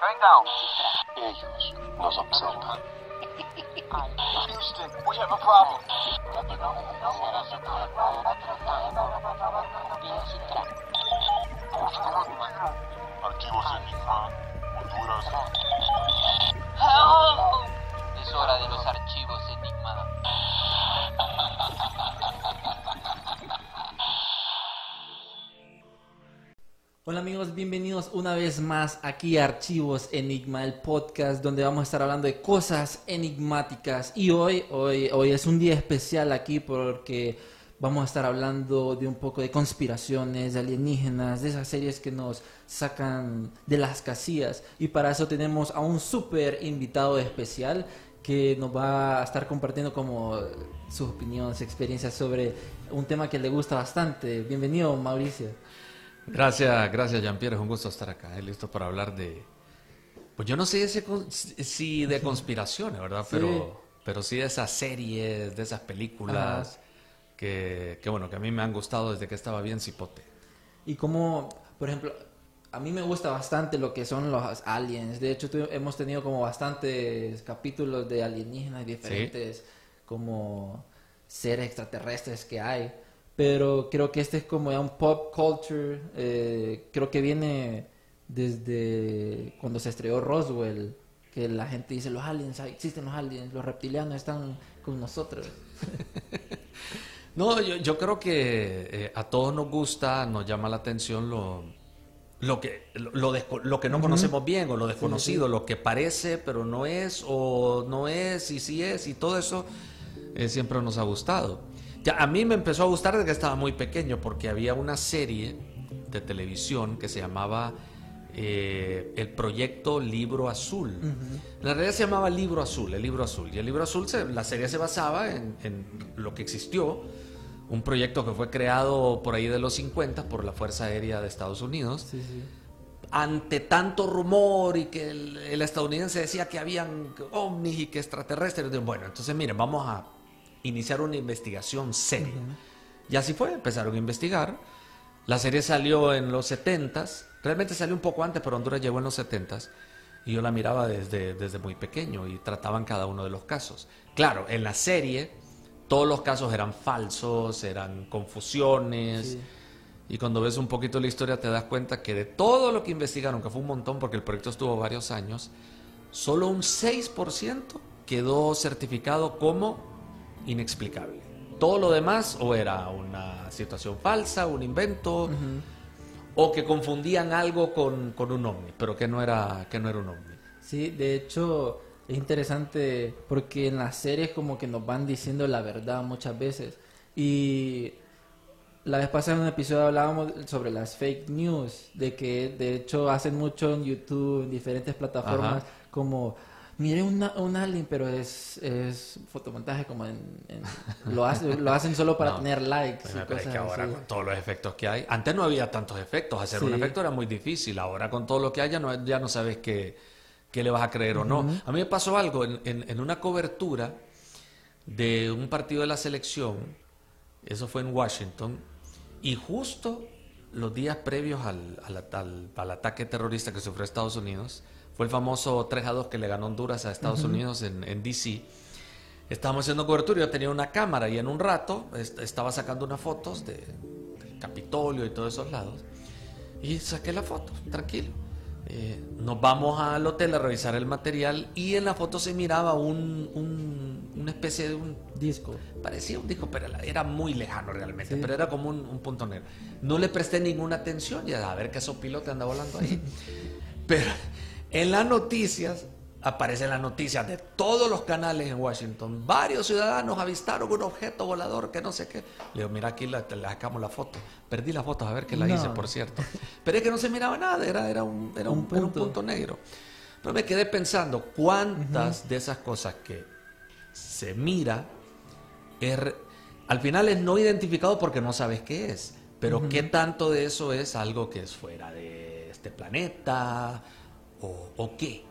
Mayday, mayday, going down. Ellos nos observan. Houston, we have a problem. Archivos Enigma, Honduras. Es hora de los archivos Enigma. Hola amigos, bienvenidos una vez más aquí a Archivos Enigma, el podcast donde vamos a estar hablando de cosas enigmáticas. Y hoy, hoy, hoy es un día especial aquí porque vamos a estar hablando de un poco de conspiraciones, de alienígenas, de esas series que nos sacan de las casillas. Y para eso tenemos a un súper invitado especial que nos va a estar compartiendo como sus opiniones, experiencias sobre un tema que le gusta bastante. Bienvenido, Mauricio. Gracias, gracias Jean-Pierre, es un gusto estar acá, eh, listo para hablar de, pues yo no sé si de conspiraciones, ¿verdad? Sí. Pero, pero sí de esas series, de esas películas que, que, bueno, que a mí me han gustado desde que estaba bien cipote. Y como, por ejemplo, a mí me gusta bastante lo que son los aliens. De hecho, hemos tenido como bastantes capítulos de alienígenas diferentes, como seres extraterrestres que hay. Pero creo que este es como ya un pop culture. eh, creo que viene desde cuando se estrenó Roswell. Que la gente dice, los aliens, existen los aliens, los reptilianos están con nosotros. No, yo, yo creo que eh, a todos nos gusta, nos llama la atención lo, lo, que, lo, lo desco- lo que no conocemos bien o lo desconocido, lo que parece pero no es o no es y sí es y todo eso eh, siempre nos ha gustado. Ya, a mí me empezó a gustar desde que estaba muy pequeño porque había una serie de televisión que se llamaba eh, el proyecto Libro Azul. En realidad se llamaba Libro Azul, el Libro Azul. Y el Libro Azul, se- la serie se basaba en, en lo que existió, un proyecto que fue creado por ahí de los 50 por la Fuerza Aérea de Estados Unidos. Sí, sí. Ante tanto rumor y que el, el estadounidense decía que habían ovnis y que extraterrestres, bueno, entonces miren, vamos a iniciar una investigación seria. Y así fue, empezaron a investigar. La serie salió en los 70s, realmente salió un poco antes, pero Honduras llegó en los 70s. Y yo la miraba desde, desde muy pequeño y trataban cada uno de los casos. Claro, en la serie todos los casos eran falsos, eran confusiones. Sí. Y cuando ves un poquito la historia te das cuenta que de todo lo que investigaron, que fue un montón porque el proyecto estuvo varios años, solo un 6% quedó certificado como inexplicable. Todo lo demás o era una situación falsa, un invento, o que confundían algo con, con un ovni, pero que no era, que no era un ovni. Sí, de hecho es interesante porque en las series como que nos van diciendo la verdad muchas veces. Y la vez pasada en un episodio hablábamos sobre las fake news, de que de hecho hacen mucho en YouTube, en diferentes plataformas, Ajá. como, mire una, un alien, pero es, es fotomontaje, como en, en- lo, hace- lo hacen solo para No. tener likes Bueno, y pero es cosas que ahora así. con todos los efectos que hay, antes no había tantos efectos, hacer un efecto era muy difícil, ahora con todo lo que hay ya no, ya no sabes qué, qué le vas a creer o no. A mí me pasó algo en, en- en una cobertura de un partido de la selección, eso fue en Washington, y justo los días previos al, al- al- al ataque terrorista que sufrió Estados Unidos, fue el famoso 3 a 2 que le ganó Honduras a Estados Unidos en, en DC. Estábamos haciendo cobertura, yo tenía una cámara y en un rato est- estaba sacando unas fotos de, del Capitolio y todos esos lados. Y saqué la foto, tranquilo. Eh, nos vamos al hotel a revisar el material y en la foto se miraba un, un- una especie de un... Disco. Parecía un disco, pero era muy lejano realmente, Sí. pero era como un, un punto negro. No le presté ninguna atención y a ver qué pilotos anda volando ahí. pero en las noticias aparecen las noticias de todos los canales en Washington. Varios ciudadanos avistaron un objeto volador que no sé qué. Le digo, mira aquí le sacamos la foto. Perdí las fotos, a ver que la No. hice, por cierto. Pero es que no se miraba nada, era, era, un, era, un, Un era un punto. negro. Pero me quedé pensando, ¿cuántas de esas cosas que se mira es al final es no identificado porque no sabes qué es? Pero ¿qué tanto de eso es algo que es fuera de este planeta o, o qué?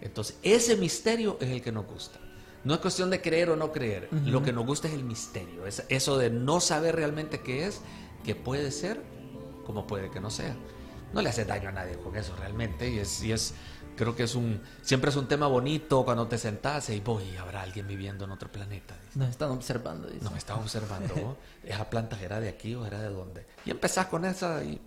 Entonces, ese misterio es el que nos gusta. No es cuestión de creer o no creer. Lo que nos gusta es el misterio. Es eso de no saber realmente qué es, que puede ser, como puede que no sea. No le hace daño a nadie con eso realmente. Y es, y es creo que es un, siempre es un tema bonito cuando te sentás y voy, habrá alguien viviendo en otro planeta. dices. Nos están observando. dice. No, me estaba observando. ¿no? ¿Esa planta era de aquí o era de dónde? Y empezás con esa y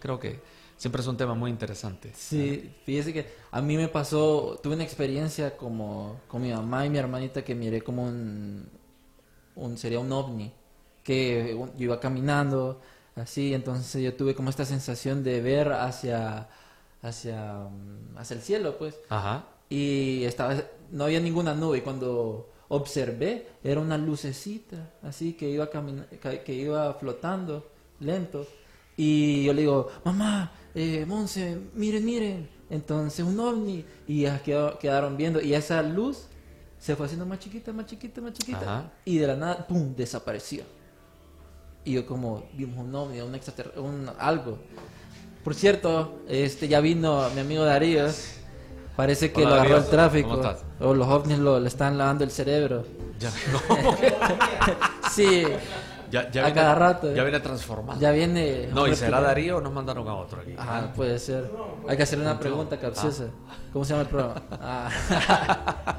creo que siempre es un tema muy interesante. Sí, fíjese que a mí me pasó, tuve una experiencia como con mi mamá y mi hermanita que miré como un, un sería un ovni, que yo iba caminando así, entonces yo tuve como esta sensación de ver hacia, hacia, mm, hacia el cielo, pues, Ajá. y estaba, no había ninguna nube y cuando observé era una lucecita así que iba que, que iba flotando lento y yo le digo mamá eh, Monse miren miren entonces un ovni y ya quedó- quedaron viendo y esa luz se fue haciendo más chiquita más chiquita más chiquita Ajá. y de la nada pum desapareció y yo como vimos un ovni un extraterrestre un algo por cierto este ya vino mi amigo Darío Parece que Hola, lo agarró Darío. el tráfico. ¿Cómo estás? O los ovnis lo, le están lavando el cerebro. Ya, no, Sí, ya, ya A viene, cada rato, Ya eh. viene transformado. ya viene. No, y será. Darío o nos mandaron a otro aquí. Ah, puede ser. Hay que hacerle una pregunta capciosa. ¿Cómo se llama el programa? Ah.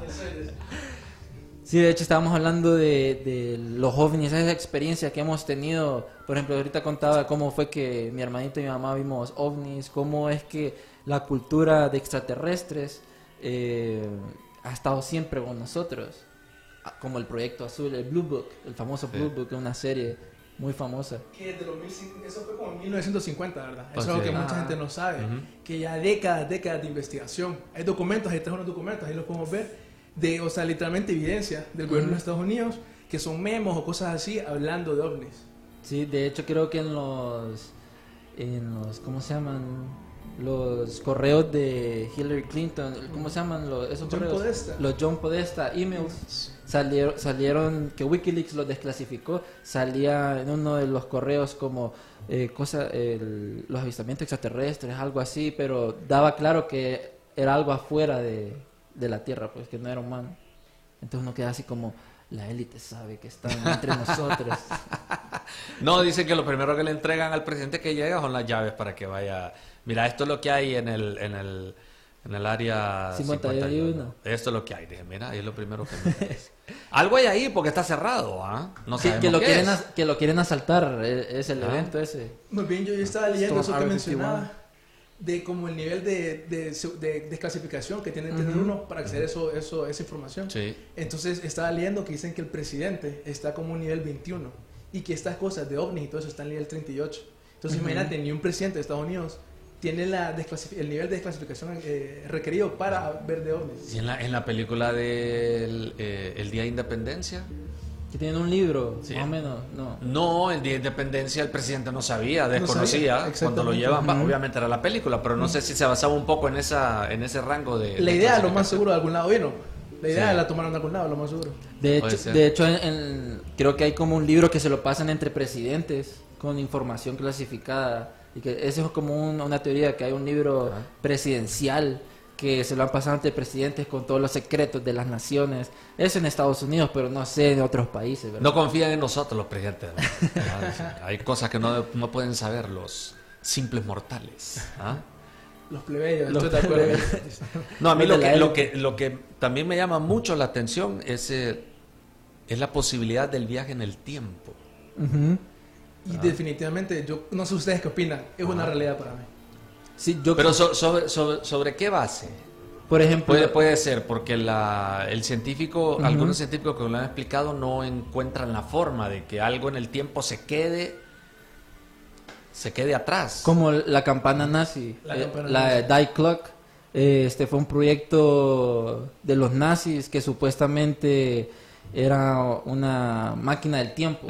Sí, de hecho estábamos hablando de, de los ovnis, esa experiencia que hemos tenido. Por ejemplo, ahorita contaba cómo fue que mi hermanito y mi mamá vimos ovnis, cómo es que la cultura de extraterrestres eh, ha estado siempre con nosotros. Ah, Como el proyecto azul, el Blue Book, el famoso Sí. Blue Book, una serie muy famosa. Que desde los 1500 eso fue como en 1950, ¿verdad? Eso Pues es algo que mucha Ah. gente no sabe. Ujú. Que ya décadas, décadas de investigación. Hay documentos, ahí trajo unos documentos, ahí los podemos ver, de, o sea, literalmente evidencia del gobierno de Estados Unidos, que son memos o cosas así, hablando de ovnis. Sí, de hecho creo que en los, en los, ¿cómo se llaman? Los correos de Hillary Clinton, ¿cómo se llaman los, esos John correos? Podesta. Los John Podesta emails salieron, salieron que WikiLeaks los desclasificó, salía en uno de los correos como eh, cosa, el- los avistamientos extraterrestres, algo así, pero daba claro que era algo afuera de, de la Tierra, pues que no era humano. Entonces uno queda así como, la élite sabe que están entre nosotros. No, dicen que lo primero que le entregan al presidente que llega son las llaves para que vaya. Mira, esto es lo que hay en el, en el, en el área 51. Esto es lo que hay. Dije, mira, ahí es lo primero que me. Algo hay ahí porque está cerrado, ¿ah? No que, sabemos que lo qué quieren es. as- que lo quieren asaltar eh, es el Ah. evento ese Muy bien, yo ya estaba leyendo eso Storm que R51. mencionaba, de como el nivel de, de, su- de desclasificación que tiene que tener uno para acceder a eso, eso, esa información. Sí. Entonces estaba leyendo que dicen que el presidente está como un nivel 21 y que estas cosas de ovnis y todo eso está en nivel 38. Entonces imagínate, ni un presidente de Estados Unidos tiene la el nivel de desclasificación eh, requerido para ver de ovnis. Y en la, en la película del eh, El Día de Independencia. que tienen un libro Sí. más o menos no No, el Día de Independencia el presidente no sabía, sabía, desconocía. cuando lo llevan, obviamente era la película, pero no sé si se basaba un poco en esa en ese rango de. La de idea, lo más seguro, de algún lado vino. La idea Sí. la tomaron de algún lado, lo más seguro. de hecho ser. de hecho en- en- creo que hay como un libro que se lo pasan entre presidentes con información clasificada y que eso es como un- una teoría que hay un libro Ajá. presidencial que se lo han pasado entre presidentes con todos los secretos de las naciones eso en Estados Unidos pero no sé en otros países ¿verdad? No confían en nosotros los presidentes. Ah, Hay cosas que no, no pueden saber los simples mortales. ¿ah? Los plebeyos, Los estoy de acuerdo. No, a mí lo que, lo, que, lo que también me llama mucho la atención es, eh, es la posibilidad del viaje en el tiempo. Y definitivamente, yo no sé ustedes qué opinan, es una realidad para mí. sí yo Pero so- sobre, sobre, ¿sobre qué base? por ejemplo Puede, puede ser, porque la, el científico, algunos científicos que lo han explicado no encuentran la forma de que algo en el tiempo se quede, se quede atrás. Como la campana nazi, La eh, campana la nazi. Die Clock, Eh, Este fue un proyecto de los nazis que supuestamente era una máquina del tiempo.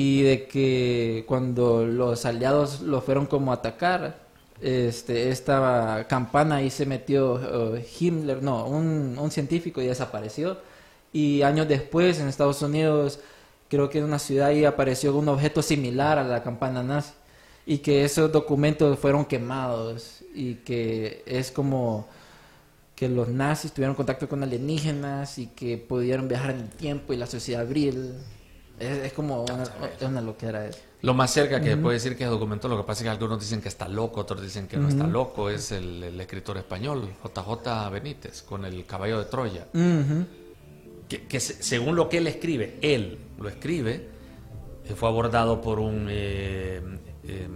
Y de que cuando los aliados lo fueron como a atacar, este, esta campana ahí se metió eh, Himmler, no, un, un científico y desapareció. Y años después en Estados Unidos, creo que en una ciudad ahí apareció un objeto similar a la campana nazi. Y que esos documentos fueron quemados y que es como que los nazis tuvieron contacto con alienígenas y que pudieron viajar en el tiempo y la sociedad abril. Es, es como una, es una loquera eso. Lo más cerca que puede decir que es documento, lo que pasa es que algunos dicen que está loco, otros dicen que no está loco, es el, el escritor español, JJ Benítez, con el caballo de Troya. Ujú. que, que se- según lo que él escribe, él lo escribe, eh, fue abordado por un eh, eh,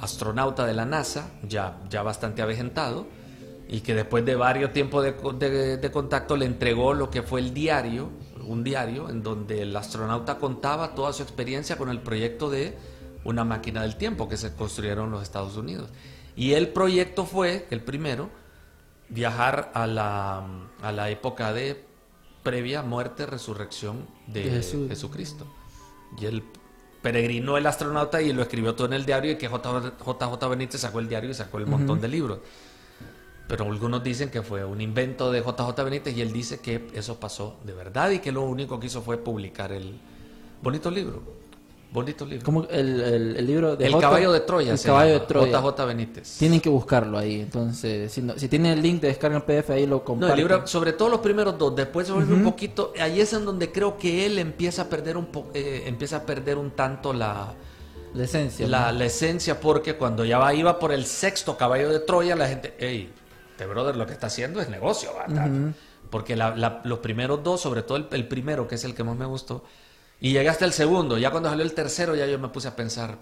astronauta de la NASA, ya, ya bastante avejentado, y que después de varios tiempos de, de- de contacto le entregó lo que fue el diario, un diario en donde el astronauta contaba toda su experiencia con el proyecto de una máquina del tiempo que se construyeron en los Estados Unidos. Y el proyecto fue, el primero, viajar a la, a la época de previa muerte, resurrección de, De Jesús. Jesucristo. Y él peregrinó el astronauta y lo escribió todo en el diario y que JJ JJ Benítez sacó el diario y sacó el montón de libros. Pero algunos dicen que fue un invento de JJ Benítez y él dice que eso pasó de verdad y que lo único que hizo fue publicar el bonito libro. Bonito libro. Como el, el- el libro de el J- caballo de Troya. El se caballo de Troya. JJ Benítez. Tienen que buscarlo ahí. Entonces, si, no- si tienen el link de descarga en PDF, ahí lo No, comparten. el libro, sobre todo los primeros dos, después se vuelve un poquito, ahí es en donde creo que él empieza a perder un po- eh, empieza a perder un tanto la, La esencia. la, ¿no? la esencia, porque cuando ya iba por el sexto caballo de Troya, la gente, hey, este brother lo que está haciendo es negocio, ¿verdad? Porque la- la- los primeros dos, sobre todo el, el primero, que es el que más me gustó, y llegaste al segundo, ya cuando salió el tercero, ya yo me puse a pensar,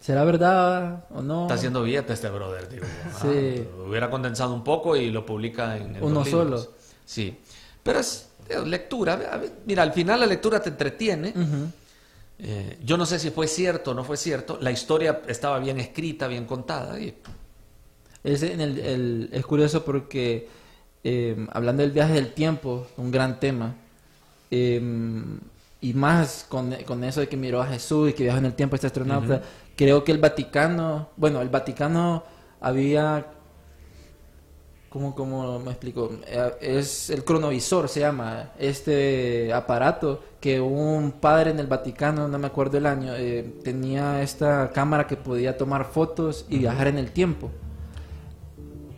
¿Será verdad o no? está haciendo billete este brother, digo. Sí. Ah, hubiera condensado un poco y lo publica en, en Uno solo. Sí. Pero es lectura. Mira, al final la lectura te entretiene. Eh, yo no sé si fue cierto o no fue cierto. La historia estaba bien escrita, bien contada. Y Es, en el, el- es curioso porque, eh, hablando del viaje del tiempo, un gran tema, eh, y más con, con eso de que miró a Jesús y que viajó en el tiempo este astronauta, creo que el Vaticano, bueno, el Vaticano había, ¿cómo, cómo me explico? Eh, es el cronovisor, se llama, este aparato que un padre en el Vaticano, no me acuerdo el año, eh, tenía esta cámara que podía tomar fotos y viajar en el tiempo.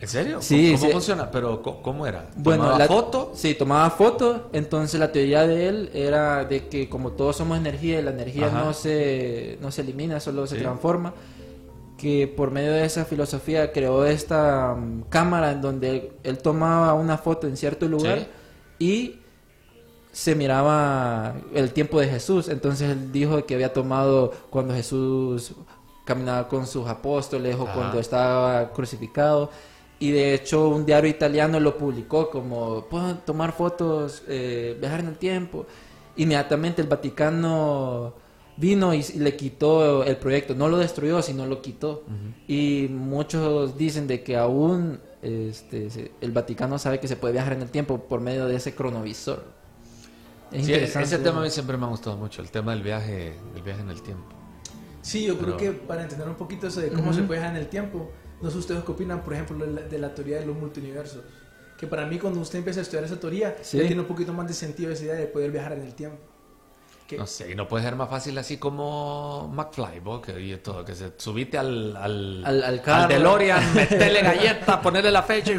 ¿En serio? Sí, ¿Cómo sí. funciona? Pero ¿cómo, cómo era? Bueno, ¿Tomaba la foto? Sí, tomaba foto. Entonces la teoría de él era de que como todos somos energía y la energía Ajá. no se, no se elimina, solo se Sí. transforma, que por medio de esa filosofía creó esta mm, cámara en donde él, él tomaba una foto en cierto lugar y se miraba el tiempo de Jesús. Entonces él dijo que había tomado cuando Jesús caminaba con sus apóstoles o Ajá. cuando estaba crucificado. Y de hecho un diario italiano lo publicó como, puedo tomar fotos, eh, viajar en el tiempo. Inmediatamente el Vaticano vino y, y le quitó el proyecto. No lo destruyó, sino lo quitó. Y muchos dicen de que aún este, se- el Vaticano sabe que se puede viajar en el tiempo por medio de ese cronovisor. Es Sí, interesante. ese tema a mí siempre me ha gustado mucho, el tema del viaje, del viaje en el tiempo. Sí, yo creo que para entender un poquito eso de cómo se puede viajar en el tiempo, no sé ustedes qué opinan, por ejemplo, de la, de la teoría de los multiversos. Que para mí, cuando usted empieza a estudiar esa teoría, Sí. ya tiene un poquito más de sentido esa idea de poder viajar en el tiempo. Que- No sé, y no puede ser más fácil así como McFly, ¿vos? que oye todo, que se subite al, al, Al- al carro. DeLorean, meterle galleta, ponerle la fecha y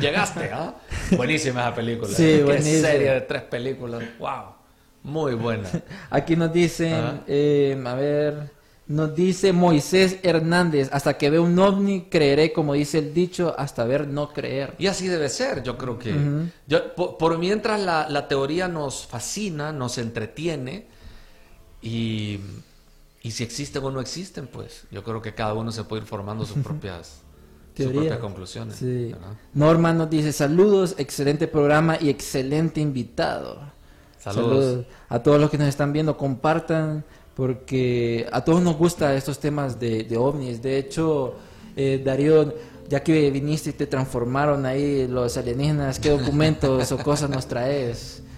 llegaste, ¿ah? Buenísima esa película. Sí, Qué buenísima. serie de tres películas, wow, muy buena. Aquí nos dicen, eh, a ver, nos dice Moisés Hernández, hasta que vea un ovni creeré, como dice el dicho, hasta ver no creer. Y así debe ser, yo creo que... Yo, por, por mientras la, la teoría nos fascina, nos entretiene, y, y si existen o no existen, pues yo creo que cada uno se puede ir formando sus propias, sus propias conclusiones. Sí. Norma nos dice, saludos, excelente programa y excelente invitado. Saludos. A todos los que nos están viendo, compartan, porque a todos nos gustan estos temas de, de ovnis. De hecho, eh, Darío, ya que viniste y te transformaron ahí los alienígenas, ¿qué documentos o cosas nos traes?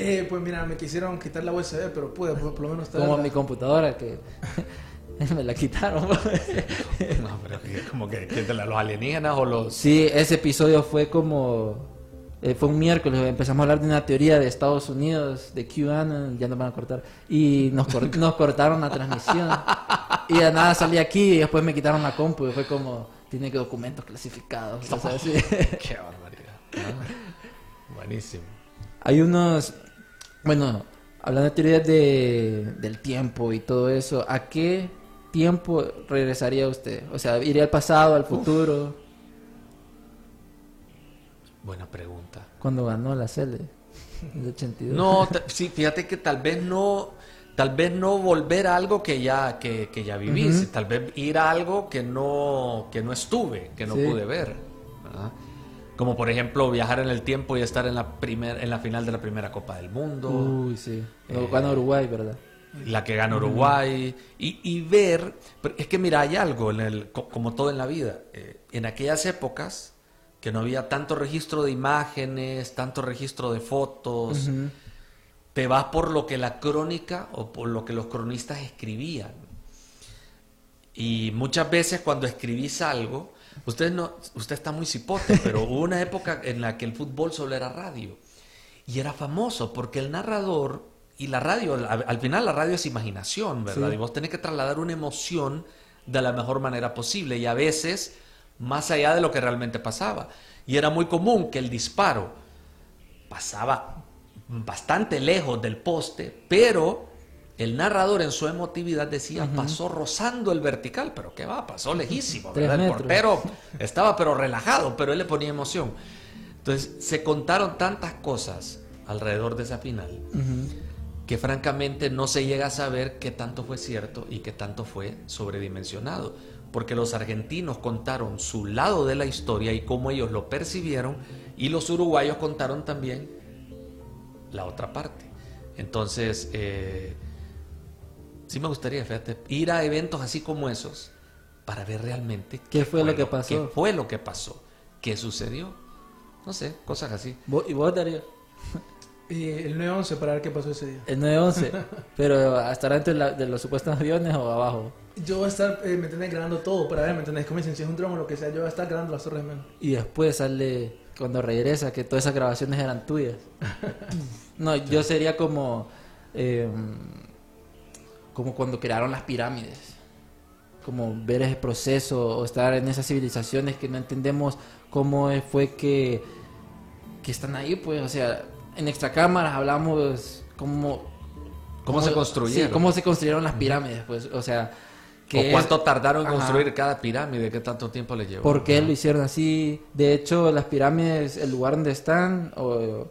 Eh, pues mira, me quisieron quitar la USB, pero pude, pues, por lo menos Como traerla. mi computadora que me la quitaron. No, pero como que, los alienígenas o los... Sí, ese episodio fue como... eh, fue un miércoles, empezamos a hablar de una teoría de Estados Unidos, de QAnon, ya nos van a cortar, y nos, nos cortaron la transmisión. Y de nada salí aquí y después me quitaron la compu y fue como, tiene que documentos clasificados. sí. Qué barbaridad. Ah, buenísimo. Hay unos, bueno, hablando de teorías de, del tiempo y todo eso, ¿a qué tiempo regresaría usted? O sea, ¿iría al pasado, al futuro? Buena pregunta. Cuando ganó la Cele, en el 82. No, sí, fíjate que tal vez no, tal vez no volver a algo que ya, que, que ya viví, tal vez ir a algo que no, que no estuve, que no Sí. pude ver. ¿verdad? Como por ejemplo viajar en el tiempo y estar en la primer, en la final de la primera Copa del Mundo. Uy, sí. No, Eh, gana Uruguay, ¿verdad? la que gana Uruguay, y, y ver, es que mira, hay algo, en el, co- como todo en la vida, eh, en aquellas épocas que no había tanto registro de imágenes, tanto registro de fotos, te vas por lo que la crónica o por lo que los cronistas escribían. Y muchas veces cuando escribís algo, usted no, usted está muy cipote, pero hubo una época en la que el fútbol solo era radio. Y era famoso porque el narrador y la radio, al, al final la radio es imaginación, ¿verdad? Sí. Y vos tenés que trasladar una emoción de la mejor manera posible y a veces más allá de lo que realmente pasaba. Y era muy común que el disparo pasaba bastante lejos del poste, pero el narrador en su emotividad decía, pasó rozando el vertical, pero qué va, pasó lejísimo, ¿verdad? El portero estaba pero relajado, pero él le ponía emoción. Entonces se contaron tantas cosas alrededor de esa final que francamente no se llega a saber qué tanto fue cierto y qué tanto fue sobredimensionado, porque los argentinos contaron su lado de la historia y cómo ellos lo percibieron, y los uruguayos contaron también la otra parte. Entonces, eh, sí me gustaría, fíjate, ir a eventos así como esos para ver realmente ¿Qué fue lo que qué pasó? fue lo que pasó, qué sucedió, no sé, cosas así. ¿Vos- ¿Y vos, Darío? Y el 9-11 para ver qué pasó ese día. El 911. pero ¿estará dentro de, la- de los supuestos aviones o abajo? Yo voy a estar, eh, ¿me entendés? Grabando todo para ver, ¿me entendés? Como dicen, si es un dron o lo que sea, yo voy a estar grabando las torres menos. Y después sale, cuando regresa, que todas esas grabaciones eran tuyas. No, yo sería como, eh, como cuando crearon las pirámides. Como ver ese proceso o estar en esas civilizaciones que no entendemos cómo fue que, que están ahí, pues, o sea, en extracámaras hablamos cómo... ¿Cómo se construyeron? Sí, cómo se construyeron las pirámides, pues, o sea... ¿O es- cuánto tardaron en Ajá. construir cada pirámide? ¿Qué tanto tiempo le llevó? ¿Por qué Ajá. lo hicieron así? De hecho, las pirámides, el lugar donde están, o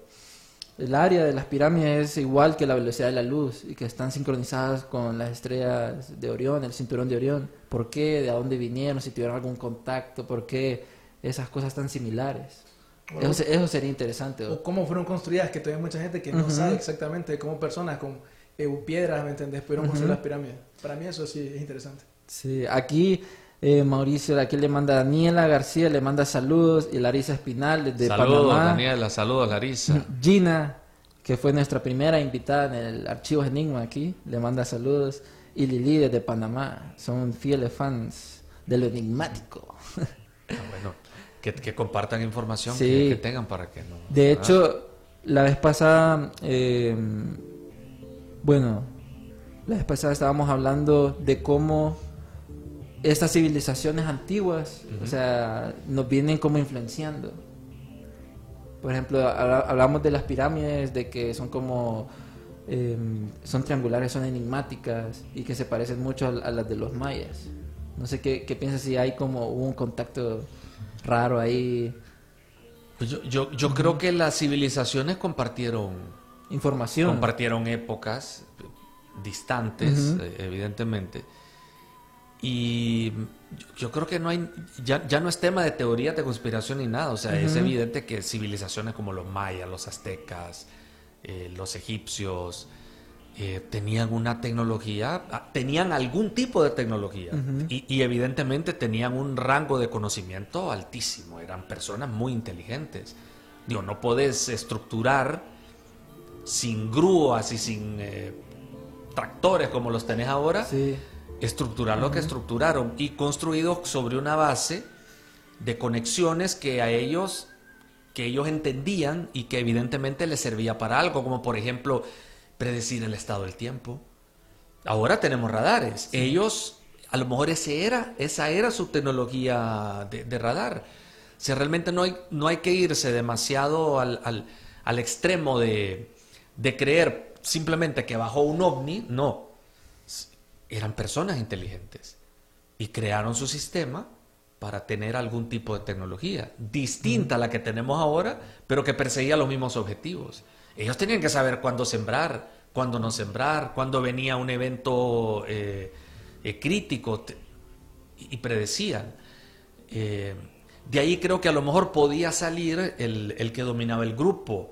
el área de las pirámides es igual que la velocidad de la luz y que están sincronizadas con las estrellas de Orión, el cinturón de Orión. ¿Por qué? ¿De dónde vinieron? Si tuvieron algún contacto. ¿Por qué esas cosas tan similares? Eso, se- eso sería interesante. ¿o? Cómo fueron construidas, que todavía hay mucha gente que no sabe exactamente cómo personas con piedras, ¿me entendés? Pudieron construir Ujú. las pirámides. Para mí eso sí es interesante. Sí, aquí eh, Mauricio, aquí le manda Daniela García, le manda saludos y Larisa Espinal desde saludos, Panamá. Daniela, saludos, Larisa. Gina, que fue nuestra primera invitada en el Archivos Enigma aquí, le manda saludos. Y Lili desde Panamá, son fieles fans de lo enigmático. Ah, bueno, que, que compartan información Sí. que, que tengan para que no. De ¿verdad? hecho, la vez pasada, eh, bueno, la vez pasada estábamos hablando de cómo estas civilizaciones antiguas, o sea, nos vienen como influenciando. Por ejemplo, habla- hablamos de las pirámides, de que son como, eh, son triangulares, son enigmáticas y que se parecen mucho a, a las de los mayas. No sé qué, qué piensas si hay como un contacto raro ahí, Pues yo, yo, yo creo que las civilizaciones compartieron, información. compartieron épocas distantes, eh, evidentemente. Y yo, yo creo que no hay, ya, ya no es tema de teorías de conspiración ni nada. O sea, es evidente que civilizaciones como los mayas, los aztecas, eh, los egipcios, eh, tenían una tecnología, ah, tenían algún tipo de tecnología y, y evidentemente tenían un rango de conocimiento altísimo, eran personas muy inteligentes. Digo, no podés estructurar sin grúas y sin eh, tractores como los tenés ahora, Sí. estructurar lo que estructuraron y construido sobre una base de conexiones que a ellos que ellos entendían y que evidentemente les servía para algo, como por ejemplo predecir el estado del tiempo. Ahora tenemos radares. Ellos, a lo mejor ese era, esa era su tecnología de, de radar. O sea, realmente no hay, no hay que irse demasiado al, al- al extremo de, de creer simplemente que bajó un ovni. No, eran personas inteligentes y crearon su sistema para tener algún tipo de tecnología distinta a la que tenemos ahora, pero que perseguía los mismos objetivos. Ellos tenían que saber cuándo sembrar, cuándo no sembrar, cuándo venía un evento eh, eh, crítico y predecían. Eh, de ahí creo que a lo mejor podía salir el, el que dominaba el grupo.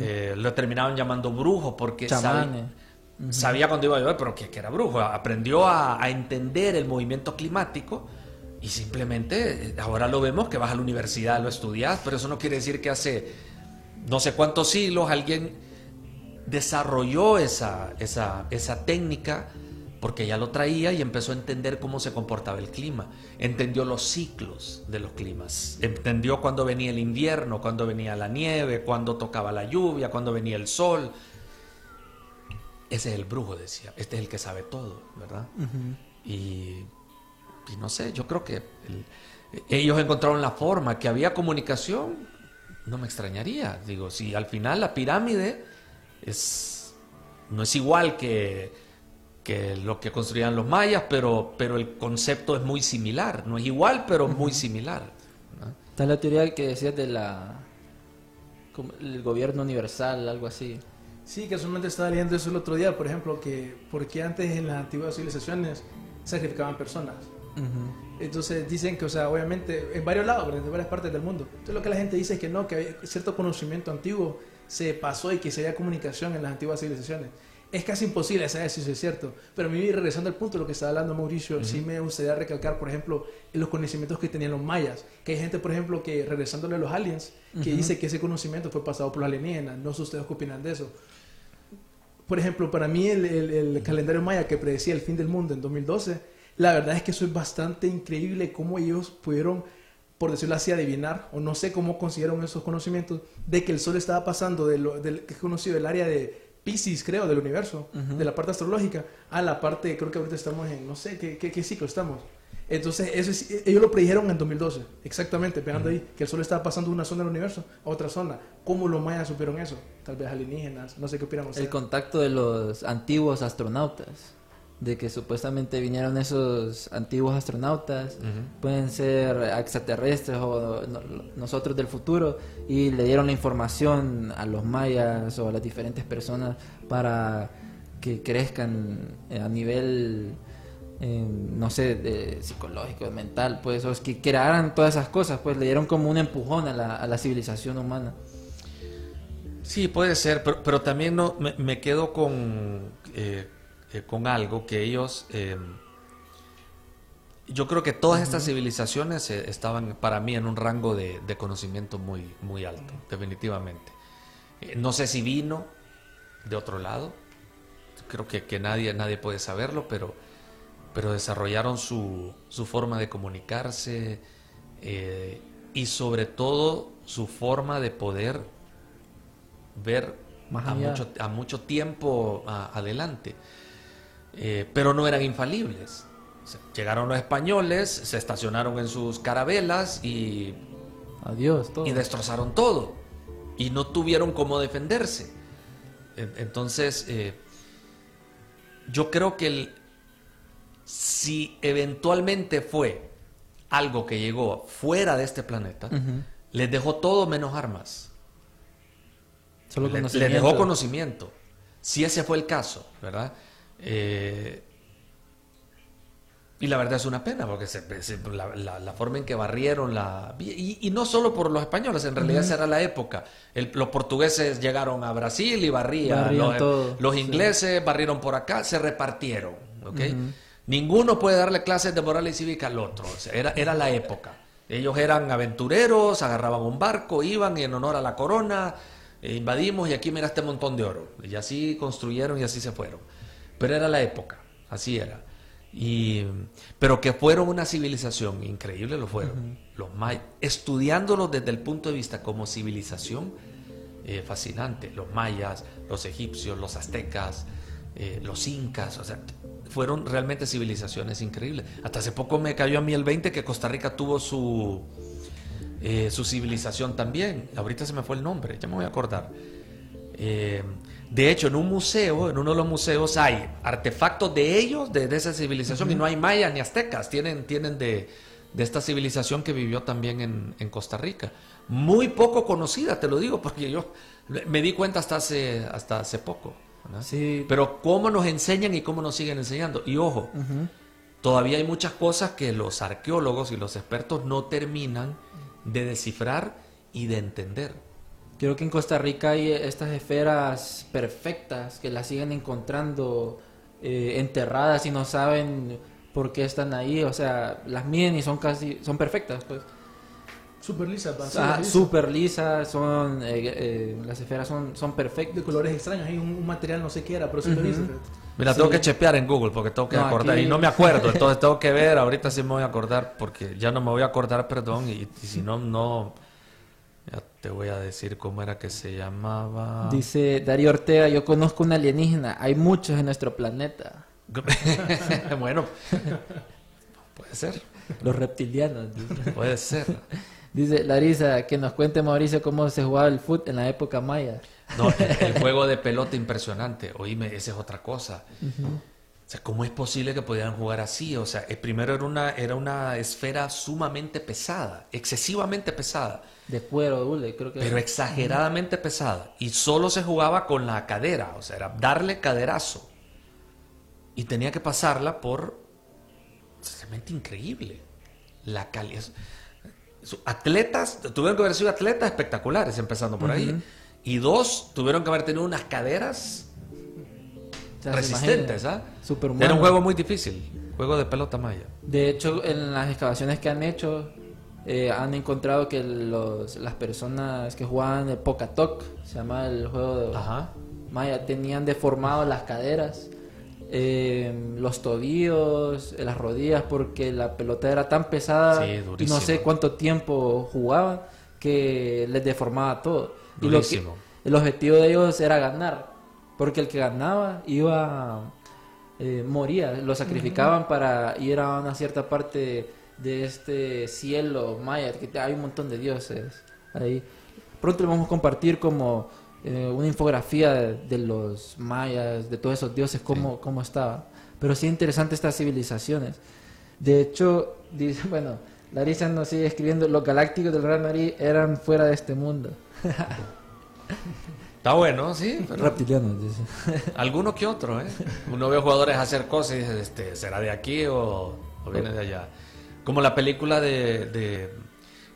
Eh, lo terminaban llamando brujo porque Chamanes. sabía cuándo iba a llover, pero que, que era brujo. Aprendió a, a entender el movimiento climático y simplemente eh, ahora lo vemos que vas a la universidad, lo estudias, pero eso no quiere decir que hace no sé cuántos siglos alguien desarrolló esa, esa, esa técnica porque ya lo traía y empezó a entender cómo se comportaba el clima. Entendió los ciclos de los climas. Entendió cuándo venía el invierno, cuándo venía la nieve, cuándo tocaba la lluvia, cuándo venía el sol. Ese es el brujo, decía. Este es el que sabe todo, ¿verdad? y, y no sé, yo creo que el- ellos encontraron la forma, que había comunicación, no me extrañaría. Digo, si al final la pirámide es, no es igual que, que lo que construían los mayas, pero, pero el concepto es muy similar. No es igual, pero muy similar. ¿no? Está la teoría que decías de la... el gobierno universal, algo así. Sí, casualmente estaba leyendo eso el otro día, por ejemplo, que porque antes en las antiguas civilizaciones sacrificaban personas. Entonces dicen que, o sea, obviamente, en varios lados, en varias partes del mundo. Entonces lo que la gente dice es que no, que había cierto conocimiento antiguo se pasó y que se había comunicación en las antiguas civilizaciones. Es casi imposible saber si eso es cierto. Pero a mí, regresando al punto de lo que estaba hablando Mauricio, sí me gustaría recalcar, por ejemplo, los conocimientos que tenían los mayas. Que hay gente, por ejemplo, que regresándole a los aliens, que dice que ese conocimiento fue pasado por los alienígenas. No sé ustedes qué opinan de eso. Por ejemplo, para mí el, el- el calendario maya que predecía el fin del mundo en 2012, la verdad es que eso es bastante increíble cómo ellos pudieron, por decirlo así, adivinar, o no sé cómo consiguieron esos conocimientos, de que el Sol estaba pasando de lo, del, que es conocido el área de Pisces, creo, del universo, de la parte astrológica, a la parte, creo que ahorita estamos en, no sé, ¿qué, qué, qué ciclo estamos? Entonces, eso es- ellos lo predijeron en 2012, exactamente, pegando ahí, que el Sol estaba pasando de una zona del universo a otra zona. ¿Cómo los mayas supieron eso? Tal vez alienígenas, no sé qué opinan ustedes. El contacto de los antiguos astronautas. De que supuestamente vinieron esos antiguos astronautas. Pueden ser extraterrestres o no- nosotros del futuro. Y le dieron la información a los mayas o a las diferentes personas para que crezcan eh, a nivel, eh, no sé, de psicológico, mental, pues, o que crearan todas esas cosas, pues le dieron como un empujón a la, a la civilización humana. Sí, puede ser, pero, pero también no, me, me quedo con, eh, eh, con algo que ellos... eh, yo creo que todas estas civilizaciones eh, estaban para mí en un rango de, de conocimiento muy, muy alto, definitivamente. Eh, no sé si vino de otro lado, creo que, que nadie, nadie puede saberlo, pero, pero desarrollaron su, su forma de comunicarse eh, y sobre todo su forma de poder ver Más a mucho, a mucho tiempo a- adelante. Eh, pero no eran infalibles. Llegaron los españoles, se estacionaron en sus carabelas y, Adiós, todo. y destrozaron todo. Y no tuvieron cómo defenderse. En- Entonces, eh, yo creo que el- si eventualmente fue algo que llegó fuera de este planeta, les dejó todo menos armas. Solo Le- le, conocimiento. dejó conocimiento. Si ese fue el caso, ¿verdad? Eh, Y la verdad es una pena, porque se- se- la, la- la forma en que barrieron la... Y, y no solo por los españoles, en realidad esa era la época. El- los portugueses llegaron a Brasil y barrían. Los, todo, los sí. ingleses barrieron por acá, se repartieron. ¿ok? Ninguno puede darle clases de moral y cívica al otro. o sea, era, era la época. Ellos eran aventureros, agarraban un barco, iban y en honor a la corona, eh, invadimos y aquí mira este montón de oro. Y así construyeron y así se fueron. Pero era la época, así era. Y, pero que fueron una civilización, increíble lo fueron. Los mayas, estudiándolos desde el punto de vista como civilización, eh, fascinante. Los mayas, los egipcios, los aztecas, eh, los incas, o sea, fueron realmente civilizaciones increíbles. Hasta hace poco me cayó a mí el 20 que Costa Rica tuvo su, eh, su civilización también. Ahorita se me fue el nombre, ya me voy a acordar. De hecho, en un museo, en uno de los museos hay artefactos de ellos, de, de esa civilización, y no hay mayas ni aztecas, tienen, tienen de, de esta civilización que vivió también en, en Costa Rica. Muy poco conocida, te lo digo, porque yo me di cuenta hasta hace, hasta hace poco. Sí. Pero cómo nos enseñan y cómo nos siguen enseñando. Y ojo, todavía hay muchas cosas que los arqueólogos y los expertos no terminan de descifrar y de entender. Creo que en Costa Rica hay estas esferas perfectas que las siguen encontrando eh, enterradas y no saben por qué están ahí. O sea, las miden y son casi, son perfectas, pues. Súper lisa, va, Ah, súper lisas, son, eh, eh, las esferas son, son perfectas. De colores extraños, hay un, un material, no sé qué era, pero súper lisa. Mira, Sí. tengo que chepear en Google porque tengo que No, acordar. aquí- Y no me acuerdo, entonces tengo que ver. Ahorita sí me voy a acordar porque ya no me voy a acordar, perdón. Y, y si no, no. Ya te voy a decir cómo era que se llamaba. Dice Darío Ortega, yo conozco un alienígena, hay muchos en nuestro planeta. bueno, puede ser, Los reptilianos. dice. puede ser. Dice Larisa, que nos cuente Mauricio cómo se jugaba el fútbol en la época maya. No, el, el juego de pelota impresionante. Oíme, esa es otra cosa. O sea, ¿cómo es posible que pudieran jugar así? O sea, eh, primero era una, era una esfera sumamente pesada, excesivamente pesada, De cuero, dule, creo que. pero exageradamente pesada. Y solo se jugaba con la cadera, o sea, era darle caderazo. Y tenía que pasarla por... Realmente increíble. La calidad... Atletas, tuvieron que haber sido atletas espectaculares, empezando por ahí. Y dos, tuvieron que haber tenido unas caderas sea, se resistentes, ¿ah? Era un juego muy difícil, juego de pelota maya. De hecho, en las excavaciones que han hecho, eh, han encontrado que los, las personas que jugaban el Pocatoc, se llama el juego de Ajá. maya, tenían deformadas las caderas, eh, los tobillos, eh, las rodillas, porque la pelota era tan pesada Sí, no sé cuánto tiempo jugaban que les deformaba todo. Y lo que, Durísimo. el objetivo de ellos era ganar, porque el que ganaba iba eh, moría, lo sacrificaban para ir a una cierta parte de este cielo maya, que hay un montón de dioses ahí. Pronto le vamos a compartir como eh, una infografía de, de los mayas, de todos esos dioses, cómo, cómo estaba. Pero sí interesante estas civilizaciones. De hecho, dice, bueno, Larisa nos sigue escribiendo, los galácticos del Real Madrid eran fuera de este mundo. Está bueno, sí, pero Reptilianos, dice. alguno que otro, ¿eh? Uno ve jugadores hacer cosas y dice, este, ¿será de aquí o, o viene de allá? Como la película de... de-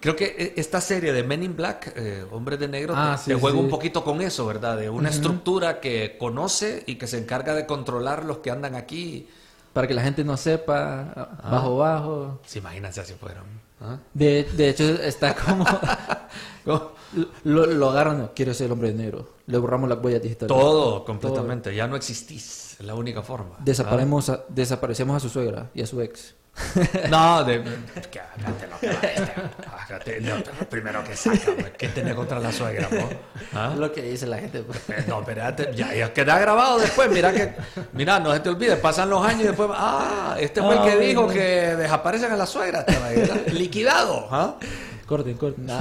Creo que e- esta serie de Men in Black, eh, Hombres de Negro, Ah, te, sí, te juega sí. un poquito con eso, ¿verdad? De una estructura que conoce y que se encarga de controlar los que andan aquí. Para que la gente no sepa, bajo bajo. Se imagínense así fueron. ¿ah? De, de hecho, está como... ¿Cómo? Lo, lo agarran, quiero ser el hombre negro. Le borramos las huellas digitales. Todo, completamente. Ya no existís. Es la única forma. Desaparecemos a, desaparecemos a su suegra y a su ex. No, de, que hágate lo que primero que saca, pues, ¿qué tiene contra la suegra? ¿Ah? Lo que dice la gente. pues. Eh, No, espérate, ya, ya queda grabado después, mira que, mira, no se te olvide, pasan los años y después, ah, este fue el Ah, que dijo bueno. que desaparecen a la suegra, liquidado, ¿ah? Corten, corten. Nah.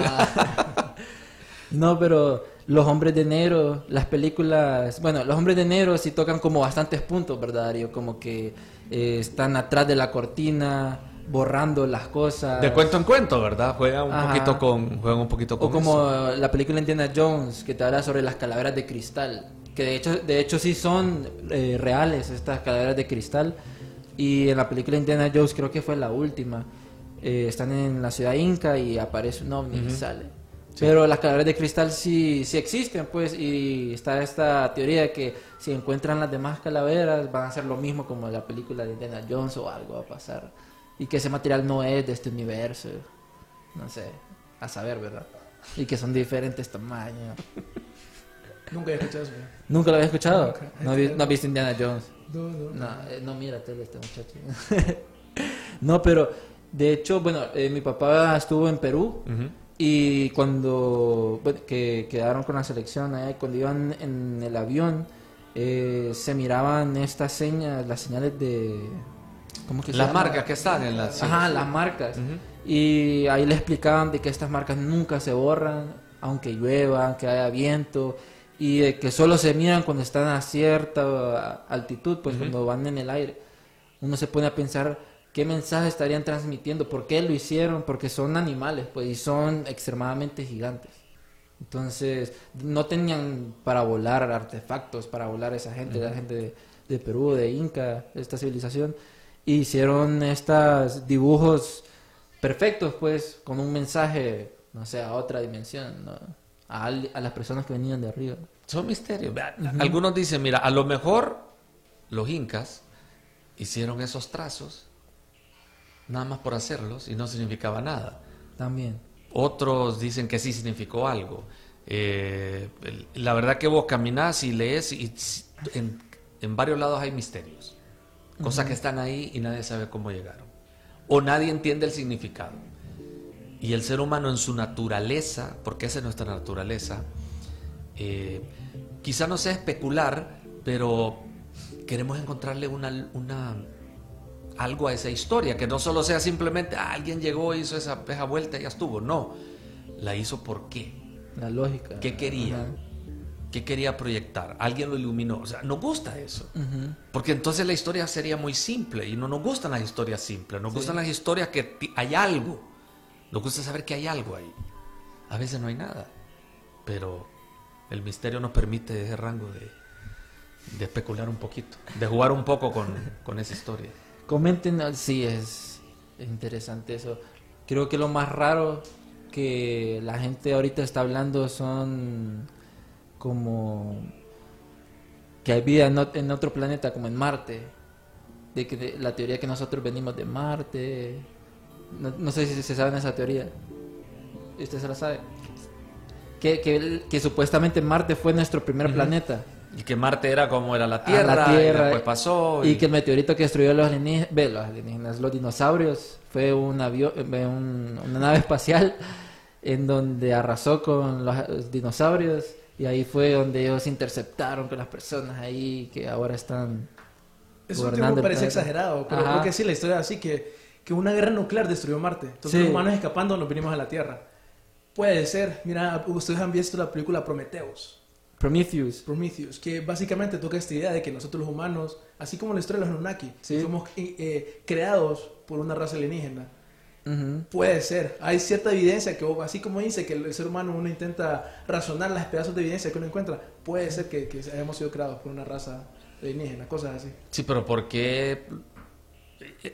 No, pero los hombres de negro, las películas, bueno, los hombres de negro sí tocan como bastantes puntos, ¿verdad, Darío? Como que eh, están atrás de la cortina, borrando las cosas. De cuento en cuento, ¿verdad? Juegan un Ajá. poquito con, un poquito con O como eso. la película Indiana Jones, que te habla sobre las calaveras de cristal. Que de hecho, de hecho sí son eh, reales estas calaveras de cristal. Y en la película Indiana Jones, creo que fue la última, eh, están en la ciudad inca y aparece un ovni y sale. Pero las calaveras de cristal sí, sí existen, pues, y está esta teoría de que si encuentran las demás calaveras van a ser lo mismo como la película de Indiana Jones o algo va a pasar. Y que ese material no es de este universo. No sé, a saber, ¿verdad? Y que son diferentes tamaños. Nunca he escuchado eso. ¿Nunca lo había escuchado? Nunca. ¿No, vi- no has visto Indiana Jones? No, no. No, eh, no mira tele este muchacho. no, pero de hecho, bueno, eh, mi papá estuvo en Perú Ujú. Y cuando bueno, que quedaron con la selección, allá, y cuando iban en el avión, eh, se miraban estas señas, las señales de... ¿Cómo que se Las marcas que están en las... Ajá, las marcas. Y ahí le explicaban de que estas marcas nunca se borran, aunque llueva, aunque haya viento, y de que solo se miran cuando están a cierta altitud, pues cuando van en el aire. Uno se pone a pensar qué mensaje estarían transmitiendo, por qué lo hicieron, porque son animales, pues, y son extremadamente gigantes. Entonces, no tenían para volar artefactos, para volar esa gente, la gente de, de Perú, de Inca, esta civilización. Y hicieron estos dibujos perfectos, pues, con un mensaje, no sé, a otra dimensión, ¿no? a, a las personas que venían de arriba. Son misterios. Vea, Algunos dicen, mira, a lo mejor los incas hicieron esos trazos nada más por hacerlos y no significaba nada. También. Otros dicen que sí significó algo. Eh, la verdad que vos caminás y lees y en, en varios lados hay misterios. Cosas que están ahí y nadie sabe cómo llegaron. O nadie entiende el significado. Y el ser humano en su naturaleza, porque esa es nuestra naturaleza, eh, quizá no sea especular, pero queremos encontrarle una, una- algo a esa historia, que no solo sea simplemente "Ah, alguien llegó, hizo esa, esa vuelta y ya estuvo. No, la hizo por qué. La lógica. ¿Qué quería? Ajá. ¿Qué quería proyectar? Alguien lo iluminó. O sea, nos gusta eso. Ujú. Porque entonces la historia sería muy simple y no nos gustan las historias simples, nos gustan las historias que hay algo. Nos gusta saber que hay algo ahí. A veces no hay nada, pero el misterio nos permite ese rango de, de especular un poquito, de jugar un poco con, con esa historia. Comenten, ah, sí, es interesante eso. Creo que lo más raro que la gente ahorita está hablando son como que hay vida en, ot- en otro planeta, como en Marte. De que de- la teoría que nosotros venimos de Marte. No, no sé si se saben esa teoría. ¿Usted se la sabe? Que, que supuestamente Marte fue nuestro primer planeta. Y que Marte era como era la a Tierra, la Tierra y después pasó. y que el meteorito que destruyó los alienígenas, ve, los alienígenas, los dinosaurios, fue un avión, un- una nave espacial en donde arrasó con los dinosaurios y ahí fue donde ellos interceptaron con las personas ahí que ahora están Eso el parece exagerado, pero Ajá. creo que sí, la historia es así, que, que una guerra nuclear destruyó Marte. Entonces Sí. los humanos escapando nos vinimos a la Tierra. Puede ser, mira, ustedes han visto la película Prometheus. Prometheus. Prometheus, que básicamente toca esta idea de que nosotros los humanos, así como la historia de los Anunnaki, Sí. somos eh, eh, creados por una raza alienígena. Puede ser, hay cierta evidencia que, así como dice que el ser humano uno intenta razonar las pedazos de evidencia que uno encuentra, puede ser que, que hayamos sido creados por una raza alienígena, cosas así. Sí, pero porque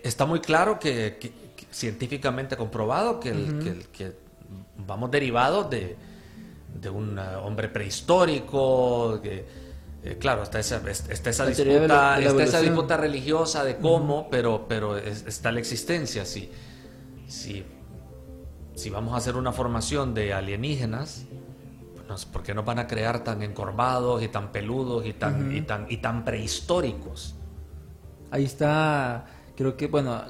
está muy claro que, que- que científicamente comprobado el- que vamos derivados de, de un eh, hombre prehistórico, que eh, claro, está esa, es- está esa de disputa, la- de la está esa disputa religiosa de cómo, pero, pero es- está la existencia, sí. Si, si vamos a hacer una formación de alienígenas, pues ¿por qué nos van a crear tan encorvados y tan peludos y tan, y tan, y tan prehistóricos? Ahí está, creo que, bueno,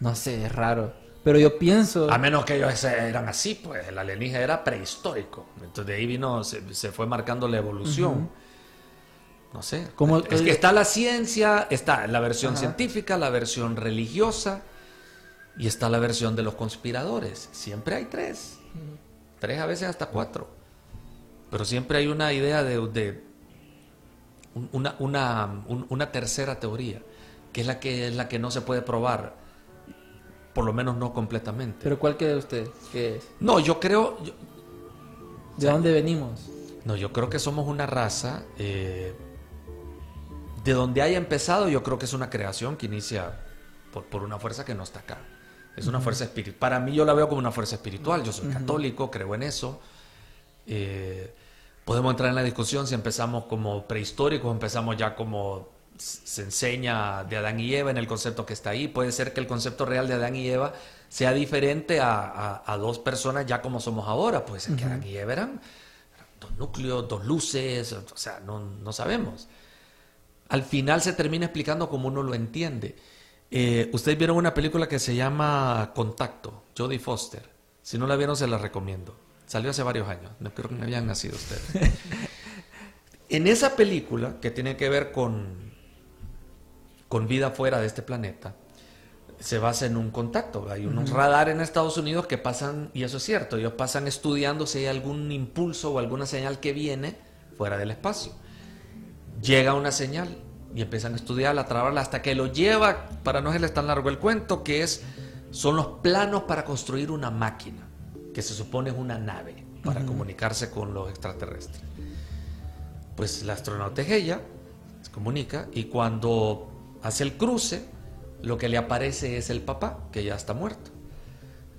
no sé, es raro. Pero yo pienso... A menos que ellos eran así, pues el alienígena era prehistórico. Entonces de ahí vino, se, se fue marcando la evolución. No sé. Como- es que está la ciencia, está la versión Ajá. científica, la versión religiosa y está la versión de los conspiradores. Siempre hay tres. Tres a veces hasta cuatro. Pero siempre hay una idea de, de un- una, una, un- una tercera teoría, que es la que es la que no se puede probar. Por lo menos no completamente. Pero ¿cuál cree usted que es? No, yo creo, yo- ¿De dónde venimos? no, yo creo que somos una raza eh, de donde haya empezado, yo creo que es una creación que inicia por, por una fuerza que no está acá. Es una fuerza espiritual. Para mí yo la veo como una fuerza espiritual. Yo soy católico, creo en eso. Eh, podemos entrar en la discusión si empezamos como prehistóricos, empezamos ya como se enseña de Adán y Eva en el concepto que está ahí. Puede ser que el concepto real de Adán y Eva sea diferente a, a- a dos personas ya como somos ahora. Puede ser que Adán y Eva eran dos núcleos, dos luces, o sea, no, no sabemos. Al final se termina explicando como uno lo entiende. Eh, Ustedes vieron una película que se llama Contacto, Jodie Foster. Si no la vieron, se la recomiendo. Salió hace varios años. No creo que no habían nacido ustedes. en esa película, que tiene que ver con, con vida fuera de este planeta, se basa en un contacto. Hay unos radar en Estados Unidos que pasan, y eso es cierto, ellos pasan estudiando si hay algún impulso o alguna señal que viene fuera del espacio. Llega una señal y empiezan a estudiarla, a trabajarla, hasta que lo lleva, para no hacerles tan largo el cuento, que es, son los planos para construir una máquina, que se supone es una nave para comunicarse con los extraterrestres. Pues la astronauta es ella, se comunica, y cuando hace el cruce, lo que le aparece es el papá, que ya está muerto.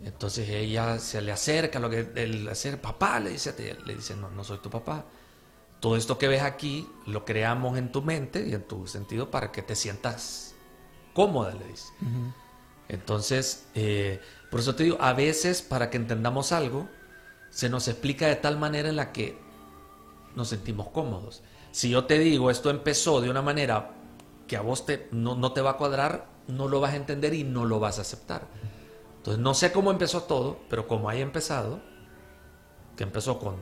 Entonces ella se le acerca, lo que él hace, papá, le dice, le dice, no, no soy tu papá. Todo esto que ves aquí lo creamos en tu mente y en tu sentido para que te sientas cómoda, le dice. Entonces, eh, por eso te digo, a veces para que entendamos algo, se nos explica de tal manera en la que nos sentimos cómodos. Si yo te digo, esto empezó de una manera que a vos te, no, no te va a cuadrar, no lo vas a entender y no lo vas a aceptar. Entonces, no sé cómo empezó todo, pero como haya empezado, que empezó con,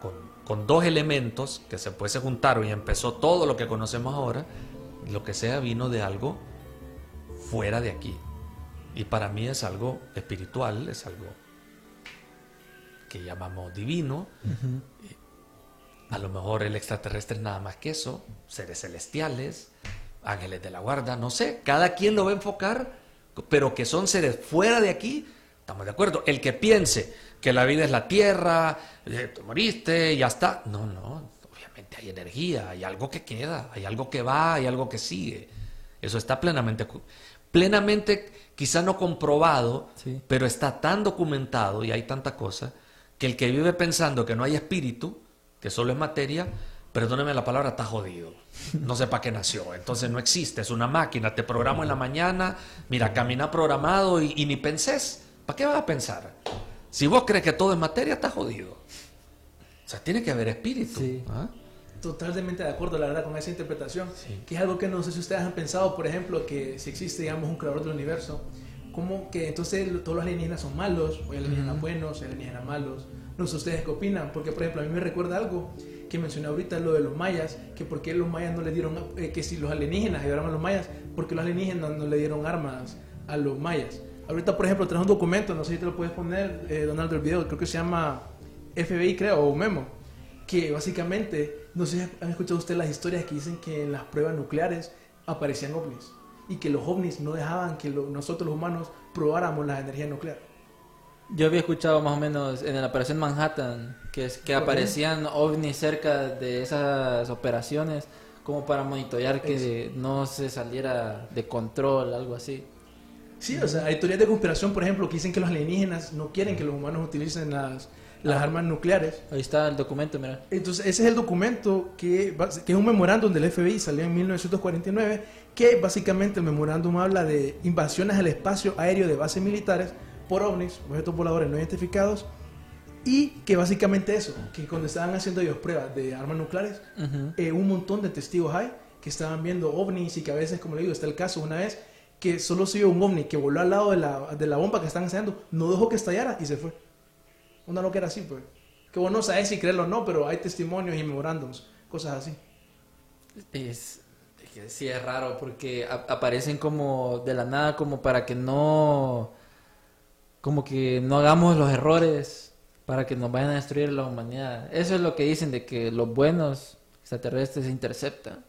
con, con dos elementos que se pues, se juntaron y empezó todo lo que conocemos ahora, lo que sea vino de algo fuera de aquí. Y para mí es algo espiritual, es algo que llamamos divino. A lo mejor el extraterrestre es nada más que eso, seres celestiales, ángeles de la guarda, no sé, cada quien lo va a enfocar, pero que son seres fuera de aquí, estamos de acuerdo. El que piense que la vida es la tierra, eh, te moriste, ya está. No, no, obviamente hay energía, hay algo que queda, hay algo que va, hay algo que sigue. Eso está plenamente, plenamente quizá no comprobado, Sí. pero está tan documentado y hay tanta cosa que el que vive pensando que no hay espíritu, que solo es materia, perdóneme la palabra, está jodido. No sé para qué nació. Entonces no existe, es una máquina. Te programo en la mañana, mira, camina programado y, y ni pensés. ¿Para qué vas a pensar? Si vos crees que todo es materia, está jodido. O sea, tiene que haber espíritu. Sí. ¿ah? Totalmente de acuerdo, la verdad, con esa interpretación. Sí. Que es algo que no sé si ustedes han pensado, por ejemplo, que si existe, digamos, un creador del universo, como que entonces todos los alienígenas son malos, o hay alienígenas buenos, hay alienígenas malos. No sé ustedes qué opinan, porque, por ejemplo, a mí me recuerda algo que mencioné ahorita, lo de los mayas, que por qué los mayas no le dieron, eh, que si los alienígenas ayudaron a los mayas, porque los alienígenas no le dieron armas a los mayas. Ahorita, por ejemplo, traes un documento, no sé si te lo puedes poner, eh, Donaldo, el video, creo que se llama FBI, creo, o Memo, que básicamente, no sé si han escuchado ustedes las historias que dicen que en las pruebas nucleares aparecían ovnis y que los ovnis no dejaban que nosotros los humanos probáramos la energía nuclear. Yo había escuchado más o menos en la operación Manhattan que, es, que aparecían ovnis cerca de esas operaciones como para monitorear que no se saliera de control, algo así. Sí, o sea, hay teorías de conspiración, por ejemplo, que dicen que los alienígenas no quieren que los humanos utilicen las, las Ah. armas nucleares. Ahí está el documento, mira. Entonces, ese es el documento que, que es un memorándum del FBI, salió en 1949, que básicamente el memorándum habla de invasiones al espacio aéreo de bases militares por ovnis, objetos voladores no identificados, y que básicamente eso, que cuando estaban haciendo ellos pruebas de armas nucleares, Ujú. eh, un montón de testigos hay que estaban viendo ovnis y que a veces, como le digo, está el caso una vez que solo se vio un ovni que voló al lado de la, de la bomba que están ensayando, no dejó que estallara y se fue. Una loca era así, pues. Que vos no sabes si creerlo o no, pero hay testimonios y memorándums, cosas así. Es, es que sí es raro porque a- aparecen como de la nada como para que no como que no hagamos los errores para que nos vayan a destruir la humanidad. Eso es lo que dicen de que los buenos extraterrestres interceptan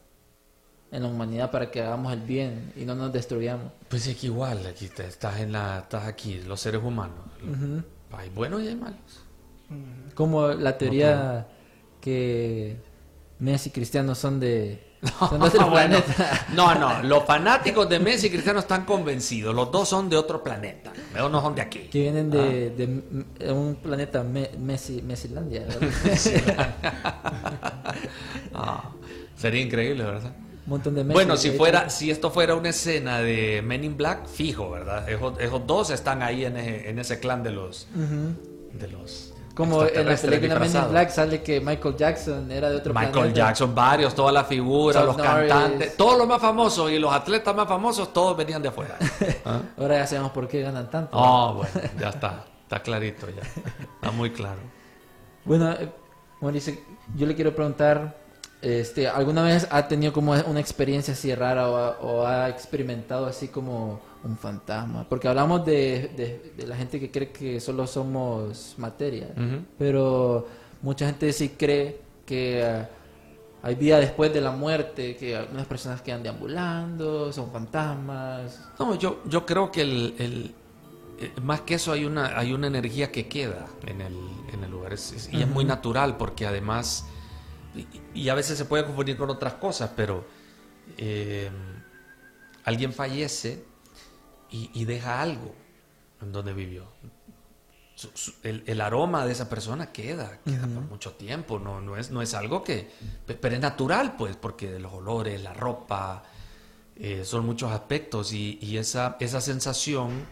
en la humanidad para que hagamos el bien y no nos destruyamos. Pues es que igual, aquí te- estás, en la, estás aquí, los seres humanos. Ujú. Hay buenos y hay malos. Como la teoría que Messi y Cristiano son de, son de otro Bueno, planeta. no, no, los fanáticos de Messi y Cristiano están convencidos, los dos son de otro planeta, ellos no son de aquí. Que vienen de, Ah. de un planeta Me- Messi, Messilandia. Ah, sería increíble, ¿verdad? Un montón de Messi. Bueno, si fuera, si esto fuera una escena de Men in Black, fijo, ¿verdad? Esos, esos dos están ahí en ese, en ese clan de los, de los Como en la película Men in. Black sale que Michael Jackson era de otro Michael planeta. Jackson, varios, todas las figuras, los Norris. cantantes, todos los más famosos y los atletas más famosos, todos venían de afuera. ¿Ah? Ahora ya sabemos por qué ganan tanto. Oh, bueno, ya está, está clarito ya, está muy claro. Bueno, eh, Mauricio, yo le quiero preguntar, este, ¿alguna vez ha tenido como una experiencia así rara o ha, o ha experimentado así como un fantasma? Porque hablamos de, de- de la gente que cree que solo somos materia, pero mucha gente sí cree que eh, hay vida después de la muerte, que algunas personas quedan deambulando, son fantasmas. No, yo, yo creo que el, el- eh, más que eso hay una, hay una energía que queda en el, en el lugar Es- es- y es muy natural porque además, y, y a veces se puede confundir con otras cosas, pero eh, alguien fallece y, y deja algo en donde vivió. Su- su- el, el aroma de esa persona queda, queda por mucho tiempo, no, no, es, no es algo que, pe- pero es natural pues, porque los olores, la ropa, eh, son muchos aspectos y, y esa, esa sensación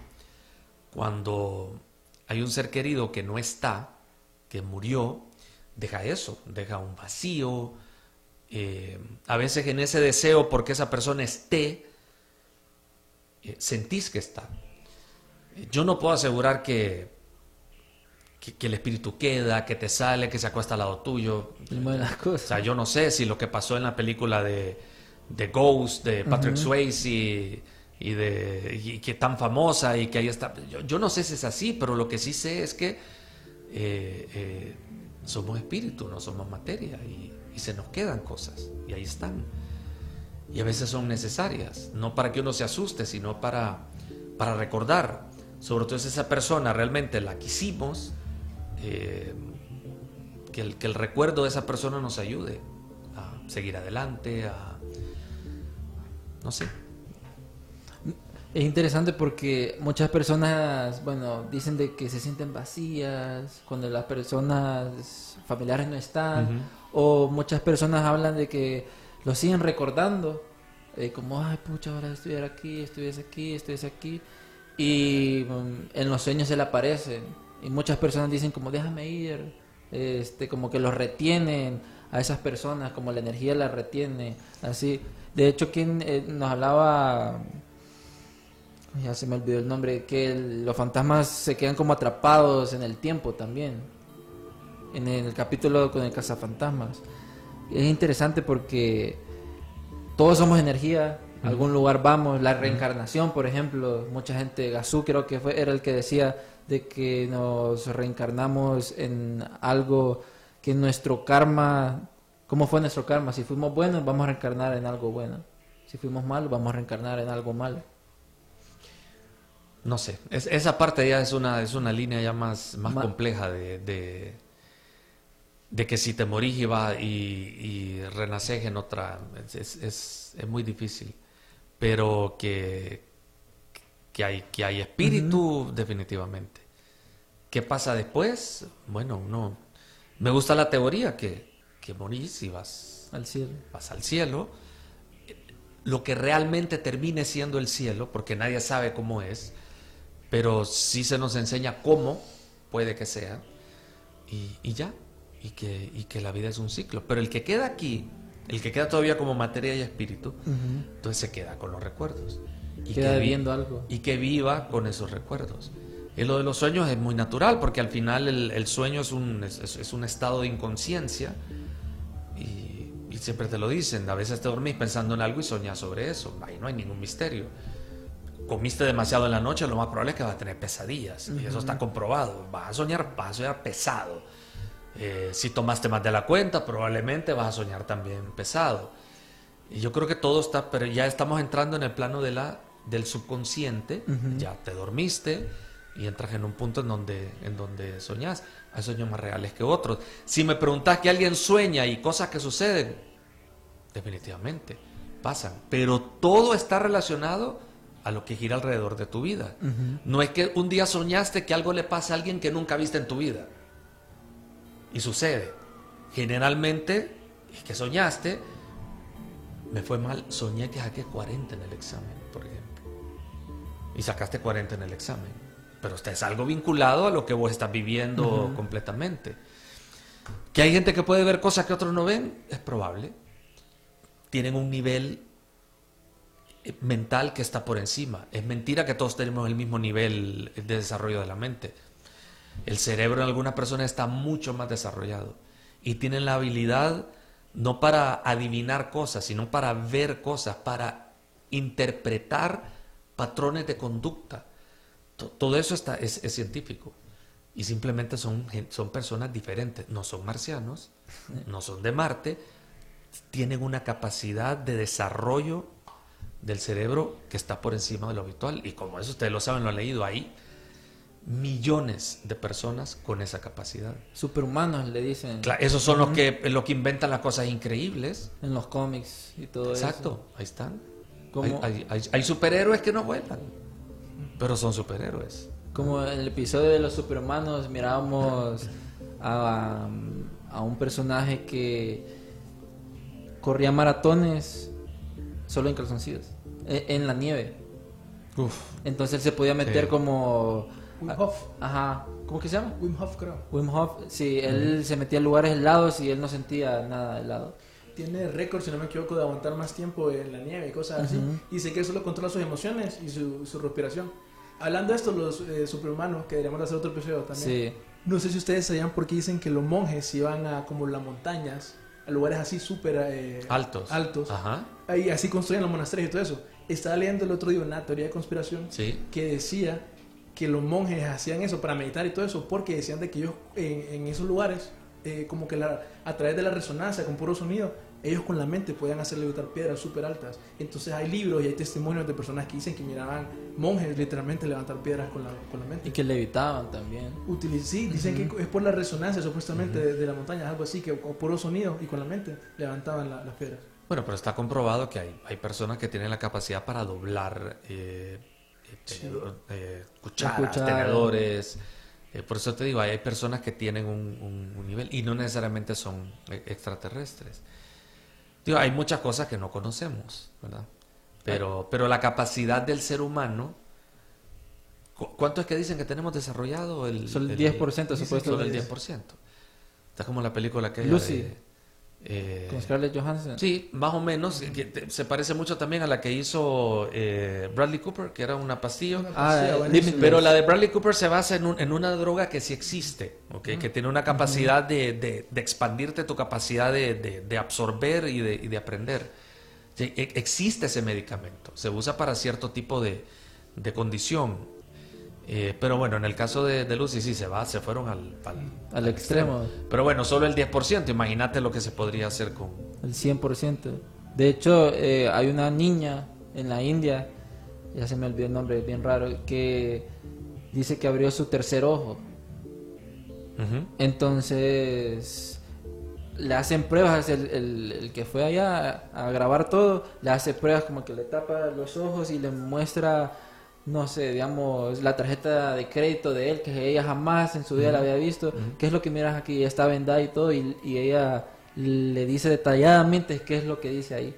cuando hay un ser querido que no está, que murió, deja eso, deja un vacío. eh, a veces en ese deseo porque esa persona esté, eh, sentís que está. Eh, Yo no puedo asegurar que, que, que el espíritu queda, que te sale, que se acuesta al lado tuyo. O sea, yo no sé si lo que pasó en la película de, de Ghost, de Patrick Swayze y, de, y que tan famosa y que ahí está. Yo, yo no sé si es así, pero lo que sí sé es que eh, eh, somos espíritu, no somos materia y, y se nos quedan cosas y ahí están. Y a veces son necesarias, no para que uno se asuste, sino para, para recordar. Sobre todo si esa persona realmente la quisimos, eh, que el, que el recuerdo de esa persona nos ayude a seguir adelante, a... no sé. Es interesante porque muchas personas, bueno, dicen de que se sienten vacías cuando las personas familiares no están, o muchas personas hablan de que lo siguen recordando, eh, como, ay, pucha, ahora estuviera aquí, estuviese aquí, estuviese aquí, y mm, en los sueños se le aparecen, y muchas personas dicen como, déjame ir, este, como que los retienen a esas personas, como la energía la retiene, así. De hecho, quien eh, nos hablaba ya se me olvidó el nombre, que los fantasmas se quedan como atrapados en el tiempo también. En el capítulo con el cazafantasmas. Es interesante porque todos somos energía, a algún lugar vamos, la reencarnación, por ejemplo, mucha gente, Gazú creo que fue, era el que decía de que nos reencarnamos en algo que nuestro karma, ¿cómo fue nuestro karma? Si fuimos buenos, vamos a reencarnar en algo bueno. Si fuimos malos, vamos a reencarnar en algo malo. No sé, es- esa parte ya es una, es una línea ya más, más Ma- compleja de, de, de que si te morís y, va, y, y renaces en otra, es, es, es- es muy difícil. Pero que, que, hay, que hay espíritu, definitivamente. ¿Qué pasa después? Bueno, no. Me gusta la teoría que, que morís y vas Al cielo. vas al cielo, lo que realmente termine siendo el cielo, porque nadie sabe cómo es, pero sí se nos enseña cómo puede que sea, y, y ya, y que, y que la vida es un ciclo. Pero el que queda aquí, el que queda todavía como materia y espíritu, entonces se queda con los recuerdos. Y Queda vi- viendo algo. Y que viva con esos recuerdos. Y lo de los sueños es muy natural, porque al final el, el sueño es un, es- es- un estado de inconsciencia y, y siempre te lo dicen, a veces te dormís pensando en algo y soñás sobre eso, ahí no hay ningún misterio. Comiste demasiado en la noche, lo más probable es que vas a tener pesadillas, y eso está comprobado, vas a soñar, vas a soñar pesado. Eh, si tomaste más de la cuenta, probablemente vas a soñar también pesado. Y yo creo que todo está, pero ya estamos entrando en el plano de la, del subconsciente, ya te dormiste y entras en un punto en donde, en donde soñás. Hay sueños más reales que otros. Si me preguntas que alguien sueña y cosas que suceden, definitivamente pasan. Pero todo está relacionado a lo que gira alrededor de tu vida. No es que un día soñaste que algo le pasa a alguien que nunca viste en tu vida. Y sucede. Generalmente es que soñaste, me fue mal, soñé que saqué 40 en el examen, por ejemplo. Y sacaste 40 en el examen. Pero usted es algo vinculado a lo que vos estás viviendo completamente. Que hay gente que puede ver cosas que otros no ven, es probable. Tienen un nivel eh, mental que está por encima. Es mentira que todos tenemos el mismo nivel de desarrollo de la mente. El cerebro en algunas personas está mucho más desarrollado y tienen la habilidad no para adivinar cosas, sino para ver cosas, para interpretar patrones de conducta. To- Todo eso está, es, científico. Y simplemente son, son personas diferentes. No son marcianos, no son de Marte. Tienen una capacidad de desarrollo del cerebro que está por encima de lo habitual. Y como eso ustedes lo saben, lo han leído ahí. Millones de personas con esa capacidad. Superhumanos le dicen esos son los que, los que inventan las cosas increíbles. en los cómics y todo eso. Exacto, ahí están. Hay, hay- hay- hay superhéroes que no vuelan, pero son superhéroes. Como en el episodio de los superhumanos mirábamos a, a un personaje que corría maratones solo en calzoncillos, e- en la nieve. Entonces él se podía meter Sí. como... Wim Hof. Ajá, ¿cómo que se llama? Wim Hof, creo. Wim Hof, sí, él se metía a lugares helados y él no sentía nada helado. Tiene récord, si no me equivoco, de aguantar más tiempo en la nieve y cosas así. Y sé que solo controla sus emociones y su, su respiración. Hablando de esto, los eh, superhumanos, que deberíamos hacer otro episodio también. Sí, No sé si ustedes sabían por qué dicen que los monjes iban a como las montañas, a lugares así súper eh, Altos. altos. Ajá. Ahí así construyen los monasterios y todo eso. Estaba leyendo el otro día una teoría de conspiración Sí. que decía que los monjes hacían eso para meditar y todo eso porque decían de que ellos en, en esos lugares, eh, como que la- a través de la resonancia con puro sonido, ellos con la mente podían hacer levitar piedras súper altas. Entonces hay libros y hay testimonios de personas que dicen que miraban monjes literalmente levantar piedras con la, con la mente. y que levitaban también. Utiliz- sí, dicen que es por la resonancia supuestamente de, de la montaña, algo así, que con puro sonido y con la mente levantaban la- las piedras. Bueno, pero está comprobado que hay, hay personas que tienen la capacidad para doblar eh, tenedor- eh, cucharas, cuchara. tenedores. Eh, por eso te digo, hay, personas que tienen un, un- un nivel y no necesariamente son eh, extraterrestres. Digo, hay muchas cosas que no conocemos, ¿verdad? Pero, pero la capacidad del ser humano, ¿cu- ¿cuánto es que dicen que tenemos desarrollado? El, Solo el 10% supuestamente. Solo el 10%. Está como la película aquella Lucy. de, eh, Con Scarlett Johansson. Sí, más o menos. Se parece mucho también a la que hizo eh, Bradley Cooper, que era una pastilla. Ah, Sí, eh, buenísimo. Limitless. Pero la de Bradley Cooper se basa en, un- en una droga que sí existe, ¿ok? que tiene una capacidad de, de- de expandirte tu capacidad de, de- de absorber y de, y de aprender. Sí, e- existe ese medicamento, se usa para cierto tipo de, de condición. Eh, pero bueno, en el caso de, de Lucy sí se va, se fueron al, al- Al extremo. Pero bueno, solo el 10%, imagínate lo que se podría hacer con... El 100%. De hecho, eh, hay una niña en la India, ya se me olvidó el nombre, bien raro, que dice que abrió su tercer ojo. Entonces, le hacen pruebas, el, el- el que fue allá a, a grabar todo, le hace pruebas como que le tapa los ojos y le muestra, no sé, digamos, la tarjeta de crédito de él, que ella jamás en su vida la había visto, qué es lo que miras aquí, está vendada y todo, y, y ella le dice detalladamente qué es lo que dice ahí.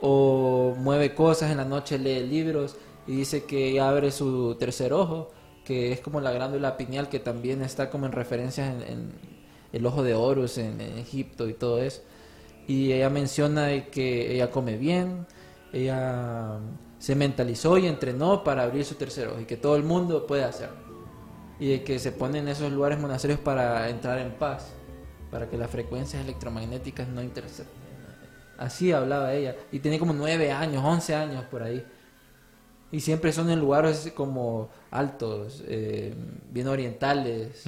O mueve cosas en la noche, lee libros y dice que ella abre su tercer ojo, que es como la glándula pineal que también está como en referencias en, en el ojo de Horus en, en Egipto y todo eso. Y ella menciona que ella come bien, ella se mentalizó y entrenó para abrir su tercer ojo y que todo el mundo puede hacerlo. Y de que se pone en esos lugares monasterios para entrar en paz, para que las frecuencias electromagnéticas no intercepten. Así hablaba ella. Y tenía como nueve años, once años por ahí. Y siempre son en lugares como altos, eh, bien orientales.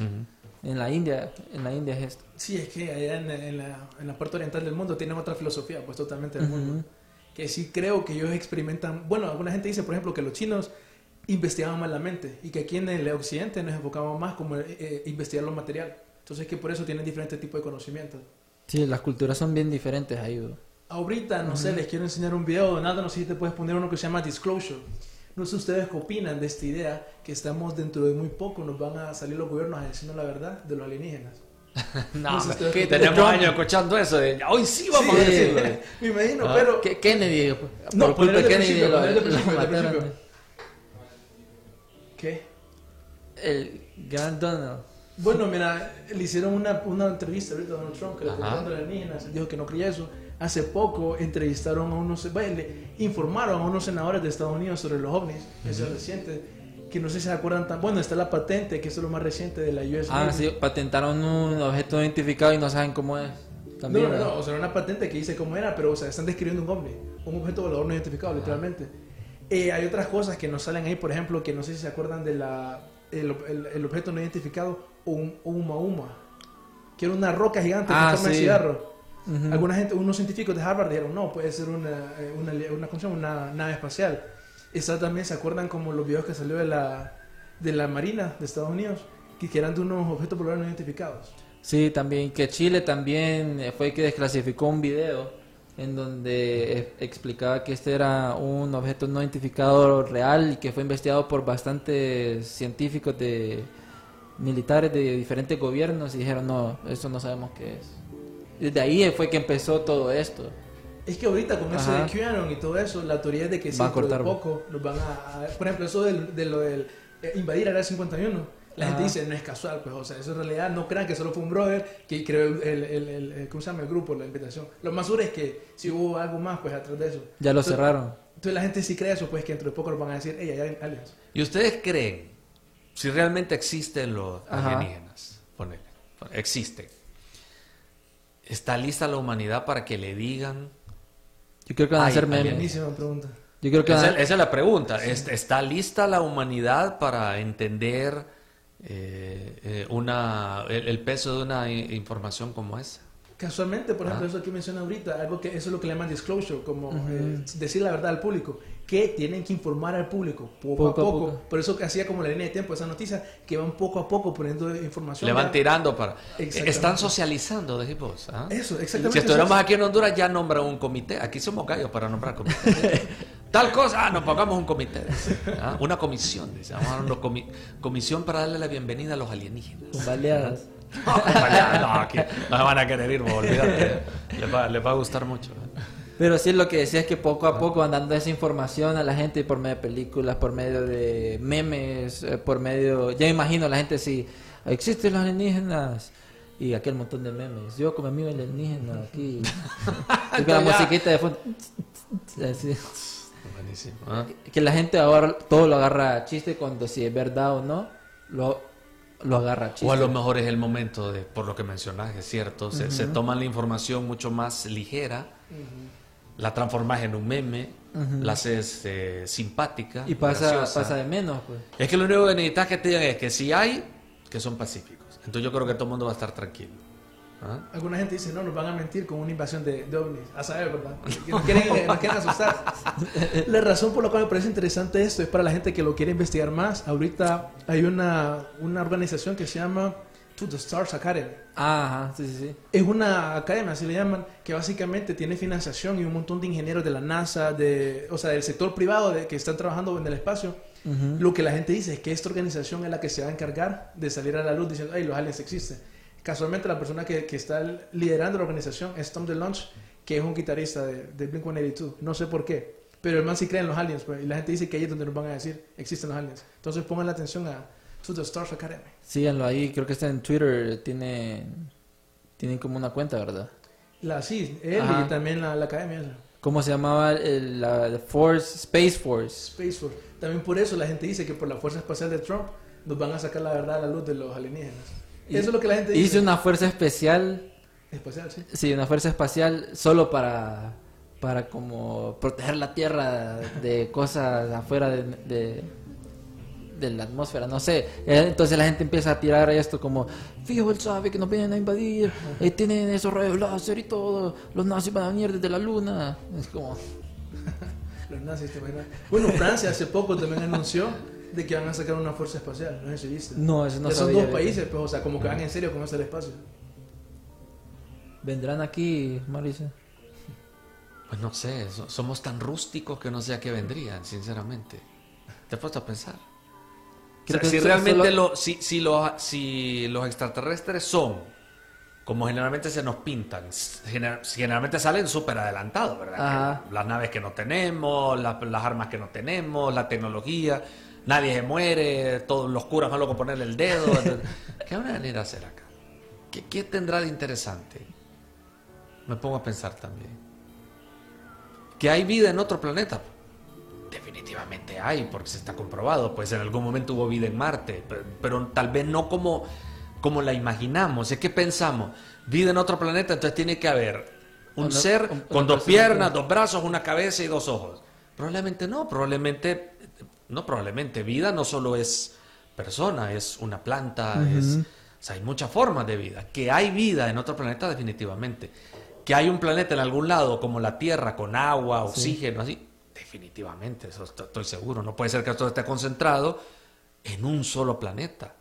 En la India, en la India es esto. Sí, es que allá en, en la, en la parte oriental del mundo tienen otra filosofía, pues totalmente del mundo. Que sí creo que ellos experimentan. Bueno, alguna gente dice, por ejemplo, que los chinos investigaban más la mente y que aquí en el occidente nos enfocamos más como eh, eh, investigar lo material. Entonces que por eso tienen diferentes tipos de conocimientos. Sí, las culturas son bien diferentes ahí. Ahorita, no sé, les quiero enseñar un video, nada, no sé si te puedes poner uno que se llama Disclosure. No sé ustedes qué opinan de esta idea que estamos dentro de muy poco, nos van a salir los gobiernos a decirnos la verdad de los alienígenas. No, No sé que tenemos Trump. años escuchando eso. de, hoy sí vamos a decirlo. Me imagino, Ah, pero... Que Kennedy, No, por culpa de Kennedy, lo. ¿Qué? El Gran Donald. Bueno, mira, le hicieron una, una entrevista ahorita a Donald Trump que le preguntaron a alienígenas, dijo que no creía eso. Hace poco entrevistaron a unos, bueno, le informaron a unos senadores de Estados Unidos sobre los ovnis, eso es reciente, que no sé si se acuerdan tan, bueno, está la patente, que es lo más reciente de la US Ah, Navy. sí, patentaron un objeto no identificado y no saben cómo es. No, También, no, no, ¿verdad? o sea, una patente que dice cómo era, pero, o sea, están describiendo un ovni, un objeto volador no identificado, literalmente. Eh, hay otras cosas que nos salen ahí, por ejemplo, que no sé si se acuerdan de la, el, el- el objeto no identificado, un Uma Uma, que era una roca gigante Ah, en forma de sí. cigarro. Ujú. Alguna gente, unos científicos de Harvard dijeron, no, puede ser una, eh, una, una, una nave espacial. Esa también se acuerdan como los videos que salió de la, de la Marina de Estados Unidos, que eran de unos objetos voladores no identificados. Sí, también que Chile también eh, fue que desclasificó un video en donde eh, explicaba que este era un objeto no identificado real y que fue investigado por bastantes científicos de militares de diferentes gobiernos y dijeron no, eso no sabemos qué es. Desde ahí fue que empezó todo esto. Es que ahorita con eso Ajá. de QAnon y todo eso, la teoría es de que sí, Va a dentro de cortar, poco nos van a, a- Por ejemplo, eso del, de lo del eh, invadir Área 51. La gente dice, no es casual, pues, o sea, eso en realidad no crean que solo fue un brother que creó el, el, el- el- el- ¿cómo se llama? El grupo, la invitación. Lo más seguro es que si hubo algo más, pues, atrás de eso. Ya lo Entonces- cerraron. Entonces la gente sí cree eso, pues, que dentro de poco nos van a decir, hey, hay aliens. ¿Y ustedes creen si realmente existen los Ajá. alienígenas? Ponele, ponele, existen. ¿Está lista la humanidad para que le digan? Yo creo que van a hacer memes. Buenísima pregunta. Yo creo que van Esa, a- esa es la pregunta. ¿Est- ¿Está lista la humanidad para entender eh, eh, una, el, el peso de una i- información como esa? Casualmente, por ejemplo, Ah. eso que menciona ahorita, algo que eso es lo que le llaman disclosure, como eh, decir la verdad al público, que tienen que informar al público poco, Poco a a poco. poco. Por eso que hacía como la línea de tiempo esa noticia, que van poco a poco poniendo información. Le van ya. tirando para... Están socializando, dijimos. ¿ah? Eso, Si exactamente. estuviéramos eso es. aquí en Honduras ya nombran un comité. Aquí somos gallos para nombrar comité. Tal cosa, ah, nos pongamos un comité. ¿ah? Una comisión, dice. Vamos a dar una comi- comisión para darle la bienvenida a los alienígenas. con baleadas. No, no, aquí no me van a querer ir, olvídate. Les va, les va a gustar mucho. ¿eh? Pero sí, lo que decía es que poco a poco van dando esa información a la gente por medio de películas, por medio de memes, eh, por medio... Ya me imagino la gente si existen los alienígenas y aquel montón de memes. Yo con mi amigo alienígena aquí. y con la musiquita de fondo. Así. Buenísimo. ¿ah? Que la gente ahora todo lo agarra a chiste cuando si es verdad o no, lo, lo agarra a chiste. O a lo mejor es el momento de, por lo que mencionas, es cierto, se, se toman la información mucho más ligera, la transformas en un meme, la haces eh, simpática, y pasa, graciosa. pasa de menos, pues. Es que lo único que necesitas que te digan es que si hay, que son pacíficos. Entonces yo creo que todo el mundo va a estar tranquilo. ¿Ah? Alguna gente dice, no, nos van a mentir con una invasión de, de ovnis. A saber, ¿verdad? Nos quieren, nos quieren asustar. La razón por la cual me parece interesante esto es para la gente que lo quiere investigar más. Ahorita hay una, una organización que se llama To the Stars Academy. Ajá, sí, sí, sí. Es una academia, así le llaman, que básicamente tiene financiación y un montón de ingenieros de la NASA, de, o sea, del sector privado de, que están trabajando en el espacio. Lo que la gente dice es que esta organización es la que se va a encargar de salir a la luz diciendo, hey, los aliens existen. Casualmente la persona que, que está liderando la organización es Tom DeLonge, que es un guitarrista de, de Blink-182. No sé por qué, pero el man sí cree en los aliens. pues, y la gente dice que ahí es donde nos van a decir, existen los aliens. Entonces pongan la atención a To the Stars Academy. Síganlo ahí, creo que está en Twitter, tiene, tienen como una cuenta, ¿verdad? La, sí, él Ajá. y también la, la academia. esa. ¿Cómo se llamaba el, la Force, Space Force? Space Force. También por eso la gente dice que por la fuerza espacial de Trump nos van a sacar la verdad a la luz de los alienígenas. Y- eso es lo que la gente dice. Hice una fuerza especial, Espacial, sí. sí, una fuerza espacial solo para, para como proteger la Tierra de cosas afuera de, de, de la atmósfera, no sé. Eh, Entonces la gente empieza a tirar esto como, fijo, él sabe que nos vienen a invadir, eh, tienen esos rayos láser y todo, los nazis van a venir desde la luna. Es como... Los nazis, ¿te imaginas? Bueno, Francia hace poco también anunció de que van a sacar una fuerza espacial, no sé si viste. No, eso no Ya son sabía, dos fíjate. países, pues, o sea, como que van en serio con eso del espacio. ¿Vendrán aquí, Mauricio? Pues no sé, so- somos tan rústicos que no sé a qué vendrían, sinceramente. ¿Te has puesto a pensar? O sea, si realmente solo- lo- si, si los, si los extraterrestres son como generalmente se nos pintan, gener- generalmente salen súper adelantados, ¿verdad? Las naves que no tenemos, las, las armas que no tenemos, la tecnología, nadie se muere, todos los curas van locos ponerle el dedo. ¿Qué van a venir a hacer acá? ¿Qué, qué tendrá de interesante? Me pongo a pensar también. ¿Que hay vida en otro planeta? Definitivamente hay, porque se está comprobado. Pues en algún momento hubo vida en Marte, pero, pero tal vez no como, como la imaginamos. Es que pensamos, vida en otro planeta, entonces tiene que haber un Una- ser un- con dos piernas, dos brazos, una cabeza y dos ojos. Probablemente no, probablemente, no probablemente, vida no solo es persona, es una planta, es, o sea, hay muchas formas de vida. Que hay vida en otro planeta, definitivamente. Que hay un planeta en algún lado, como la Tierra, con agua, oxígeno, así, definitivamente, eso est- estoy seguro. No puede ser que esto esté concentrado en un solo planeta.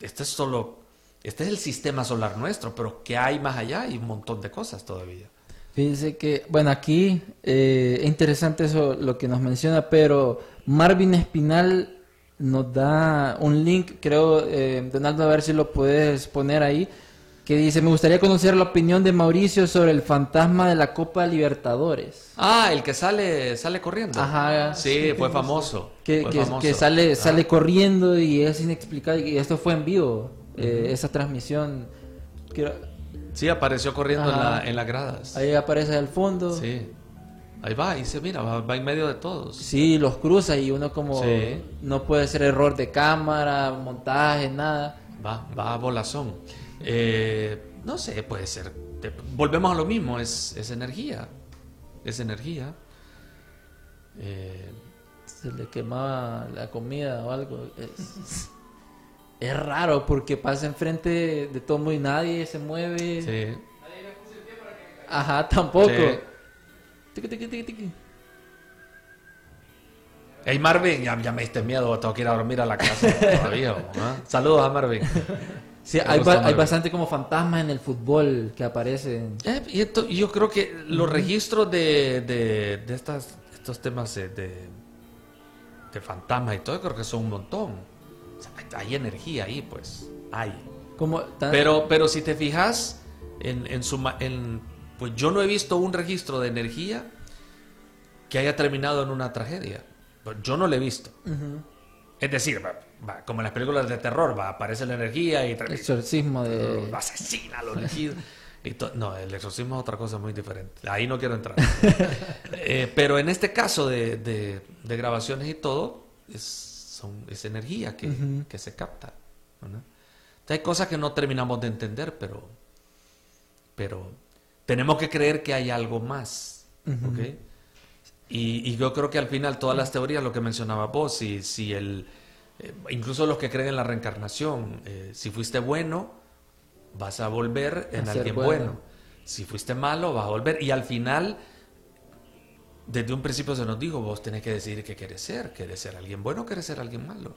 Este es solo, este es el sistema solar nuestro, pero que hay más allá? Hay un montón de cosas todavía. Fíjense que, bueno, aquí eh, es interesante eso lo que nos menciona, pero Marvin Espinal nos da un link, creo, eh, Donaldo, a ver si lo puedes poner ahí, que dice, me gustaría conocer la opinión de Mauricio sobre el fantasma de la Copa Libertadores. Ah, el que sale, sale corriendo. Ajá. Sí, fue famoso. Que, fue que- famoso. que sale, sale corriendo y es inexplicable, y esto fue en vivo, eh, esa transmisión. Sí, apareció corriendo en, la, en las gradas. ahí aparece al fondo. Sí. Ahí va, ahí se mira, va, va en medio de todos. Sí, los cruza y uno como Sí. no puede ser error de cámara, montaje, nada. Va, va a volazón. Eh, no sé, puede ser. Volvemos a lo mismo, es, es energía. Es energía. Eh, Se le quemaba la comida o algo. Es, es raro porque pasa enfrente de todo y nadie se mueve. sí. Ajá, tampoco. Sí. Tiqui, tiqui, tiqui. Hey Marvin, ya, ya me diste miedo, tengo que ir a dormir a la casa todavía. Saludos a Marvin. Sí, hay, ba- hay bastante como fantasmas en el fútbol que aparecen. Eh, y esto- yo creo que los registros de, de, de estas, estos temas de, de, fantasmas y todo, creo que son un montón. O sea, hay, hay energía ahí, pues. Hay. Como tan- Pero, pero si te fijas, en, en su, en, pues yo no he visto un registro de energía que haya terminado en una tragedia. Yo no lo he visto. Es decir, va- como en las películas de terror, va, aparece la energía y tra- exorcismo de... asesina to- no, el exorcismo es otra cosa muy diferente. Ahí no quiero entrar. Eh, pero en este caso de, de- de grabaciones y todo, es, son, es energía que, Ujú. que se capta. ¿no? Entonces, hay cosas que no terminamos de entender, pero, pero tenemos que creer que hay algo más. Ujú. ¿ok? Y, y yo creo que al final todas las teorías, lo que mencionaba vos, si, si el, eh, incluso los que creen en la reencarnación, eh, si fuiste bueno, vas a volver en A alguien bueno. bueno. Si fuiste malo, vas a volver. Y al final, desde un principio se nos dijo, vos tenés que decidir qué querés ser. ¿Querés ser alguien bueno o querés ser alguien malo?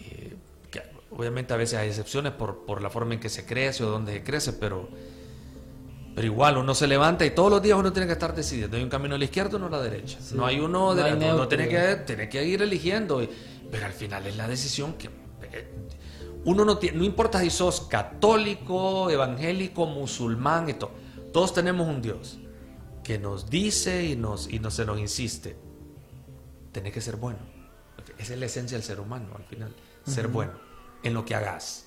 Eh, que obviamente a veces hay excepciones por, por la forma en que se crece o donde se crece, pero, pero igual uno se levanta y todos los días uno tiene que estar decidiendo. Hay un camino a la izquierda o uno a la derecha. Sí. No hay uno No de hay la- uno neutro. tiene que, tiene que ir eligiendo. y- pero al final es la decisión que... eh, Uno no tiene, no importa si sos católico, evangélico, musulmán todo. Todos tenemos un Dios que nos dice y nos, y nos, se nos insiste. Tenés que ser bueno. Esa es la esencia del ser humano al final. Ser bueno en lo que hagas.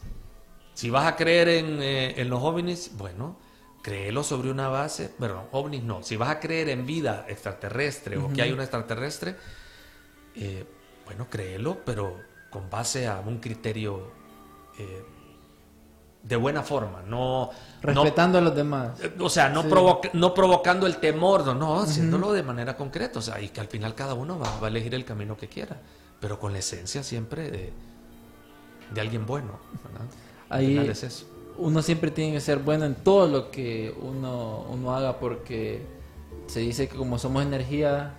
Si vas a creer en, eh, en los ovnis, bueno, créelo sobre una base. Bueno, ovnis no. Si vas a creer en vida extraterrestre o que hay una extraterrestre, eh, bueno, créelo, pero con base a un criterio eh, de buena forma. No, no Respetando a los demás. eh, O sea, no, Sí. provoca- no provocando el temor, no, no, haciéndolo de manera concreta. O sea, y que al final cada uno va, va a elegir el camino que quiera, pero con la esencia siempre de, de alguien bueno. ¿verdad? Ahí- final es eso. Uno siempre tiene que ser bueno en todo lo que uno, uno haga porque se dice que como somos energía,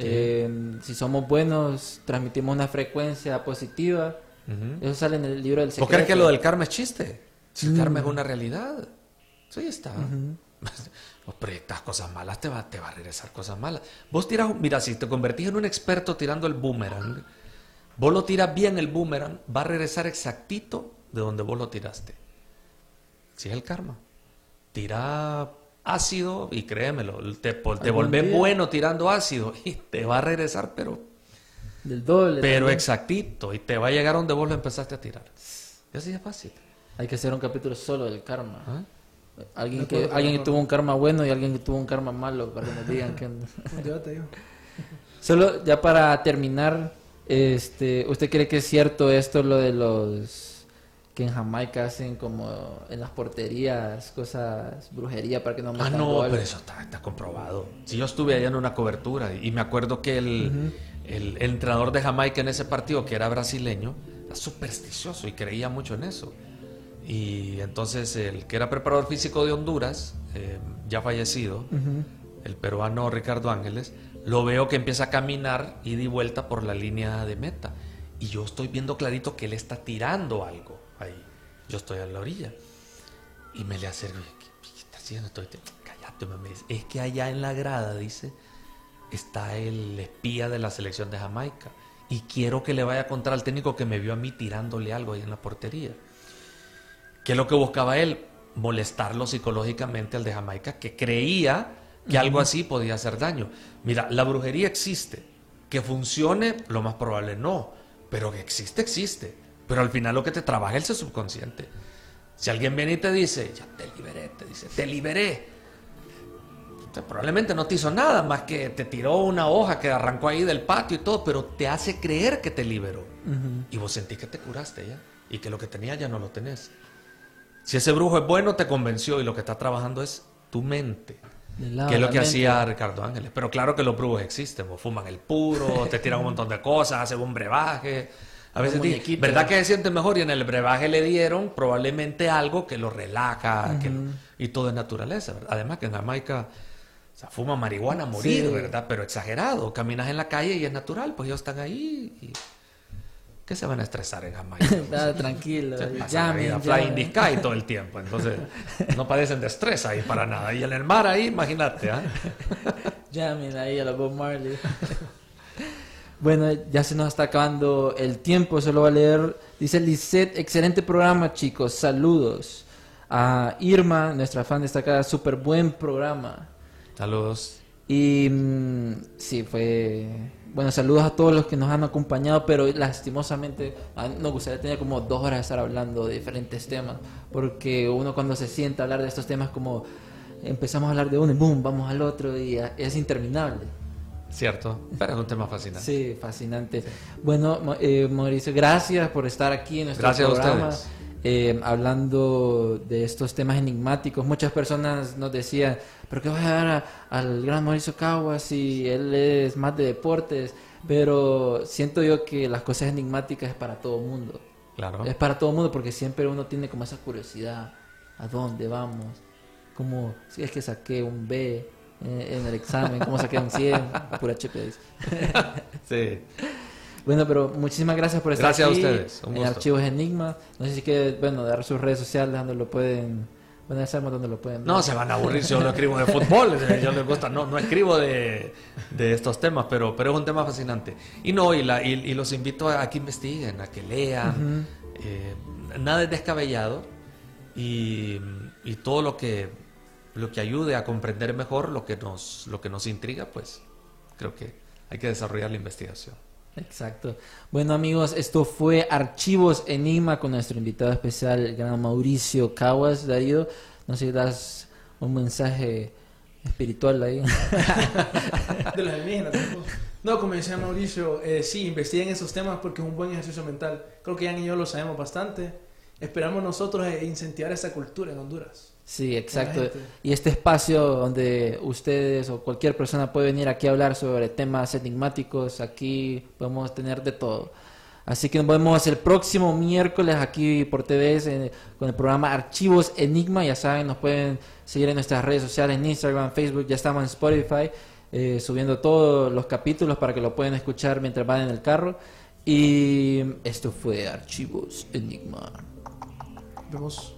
Eh, si somos buenos, transmitimos una frecuencia positiva. Ujú. Eso sale en el libro del ¿Vos secreto. crees que lo del karma es chiste? Si el Mm. karma es una realidad. Sí está. Vos proyectas cosas malas, te va, te va a regresar cosas malas. Vos tiras, mira, si te convertís en un experto tirando el boomerang, vos lo tiras bien el boomerang, va a regresar exactito de donde vos lo tiraste. Si es el karma. Tira ácido y créemelo, te, te volvés día. bueno tirando ácido y te va a regresar, pero Del doble. pero también. exactito, y te va a llegar donde vos lo empezaste a tirar. Y así es fácil. Hay que hacer un capítulo solo del karma. ¿Ah? Alguien que, alguien que tuvo un karma bueno y alguien que tuvo un karma malo para que nos digan que... Yo te digo. Solo ya para terminar, este, ¿usted cree que es cierto esto lo de los que en Jamaica hacen como en las porterías cosas brujería para que no Ah, no, gol? pero eso está, está comprobado. Si yo estuve allá en una cobertura y me acuerdo que el, el, el entrenador de Jamaica en ese partido, que era brasileño, era supersticioso y creía mucho en eso. Y entonces el que era preparador físico de Honduras, eh, ya fallecido, Ujú. el peruano Ricardo Ángeles, lo veo que empieza a caminar y di vuelta por la línea de meta. Y yo estoy viendo clarito que él está tirando algo. Yo estoy a la orilla. Y me le acerco. y, ¿Qué, qué está haciendo? Estoy, cállate, me dice. Es que allá en la grada, dice, está el espía de la selección de Jamaica. Y quiero que le vaya a contar al técnico que me vio a mí tirándole algo ahí en la portería. ¿Qué es lo que buscaba él? Molestarlo psicológicamente al de Jamaica, que creía que algo así podía hacer daño. Mira, la brujería existe. Que funcione, lo más probable no. Pero que existe, existe. Pero al final lo que te trabaja es el subconsciente. Si alguien viene y te dice, ya te liberé, te dice, te liberé. Probablemente no te hizo nada más que te tiró una hoja que arrancó ahí del patio y todo, pero te hace creer que te liberó. Y vos sentís que te curaste ya. Y que lo que tenías ya no lo tenés. Si ese brujo es bueno, te convenció y lo que está trabajando es tu mente. Que es lo que mente. hacía Ricardo Ángeles. Pero claro que los brujos existen. vos fuman el puro, te tiran un montón de cosas, hacen un brebaje. A veces. ¿verdad que se siente mejor? Y en el brebaje le dieron probablemente algo que lo relaja que- y todo es naturaleza. ¿verdad? Además que en Jamaica o sea, fuma marihuana a morir, Sí. ¿verdad? Pero exagerado. Caminas en la calle y es natural, pues ellos están ahí. Y... ¿Qué se van a estresar en Jamaica? Tranquilo. Se pasan la Llamen, vida llamen. flying the sky todo el tiempo. Entonces, no padecen de estrés ahí para nada. Y en el mar ahí, imagínate, ¿ah? Llamen ahí a la Bob Marley. bueno, ya se nos está acabando el tiempo, solo voy a leer. Dice Lisette, excelente programa, chicos, saludos. A Irma, nuestra fan destacada, súper buen programa. Saludos. Y mm, sí, fue... Bueno, saludos a todos los que nos han acompañado, pero lastimosamente nos gustaría tener como dos horas de estar hablando de diferentes temas, porque uno cuando se sienta a hablar de estos temas como empezamos a hablar de uno y boom, vamos al otro y es interminable. Cierto. Pero es un tema fascinante. Sí, fascinante. Bueno, Mo- eh, Mauricio, gracias por estar aquí en nuestro Gracias a programa. ustedes. eh, hablando de estos temas enigmáticos. Muchas personas nos decían, pero ¿qué vas a dar a- al gran Mauricio Caguas si él es más de deportes? Pero siento yo que las cosas enigmáticas es para todo mundo. Claro. Es para todo mundo porque siempre uno tiene como esa curiosidad. ¿A dónde vamos? Como si es que saqué un B en el examen, ¿cómo saqué un 100? Pura dice. Sí. Bueno, pero muchísimas gracias por estar Gracias a aquí ustedes, un en. Archivos Enigma. No sé si quiere, bueno, dar sus redes sociales donde lo pueden... Bueno, ya sabemos dónde lo pueden No, ver. se van a aburrir si yo no escribo de fútbol. eh, Yo les gusta, no, no escribo de, de estos temas, pero, pero es un tema fascinante. Y no, y, la, y, y los invito a, a que investiguen, a que lean. eh, nada es descabellado. Y, y todo lo que, lo que ayude a comprender mejor lo que, nos, lo que nos intriga, pues creo que hay que desarrollar la investigación. Exacto. Bueno, amigos, esto fue Archivos Enigma con nuestro invitado especial, el gran Mauricio Caguas, Darío. No sé si das un mensaje espiritual ahí. De los alienígenas. tampoco. No, como decía Mauricio, eh, sí, investiguen esos temas porque es un buen ejercicio mental. Creo que Jan y yo lo sabemos bastante. Esperamos nosotros eh, incentivar esa cultura en Honduras. Sí, exacto. Y este espacio donde ustedes o cualquier persona puede venir aquí a hablar sobre temas enigmáticos, aquí podemos tener de todo. Así que nos vemos el próximo miércoles aquí por TVS en- con el programa Archivos Enigma. Ya saben, nos pueden seguir en nuestras redes sociales, en Instagram, Facebook, ya estamos en Spotify. eh, subiendo todos los capítulos para que lo puedan escuchar mientras van en el carro. Y esto fue Archivos Enigma. Vemos.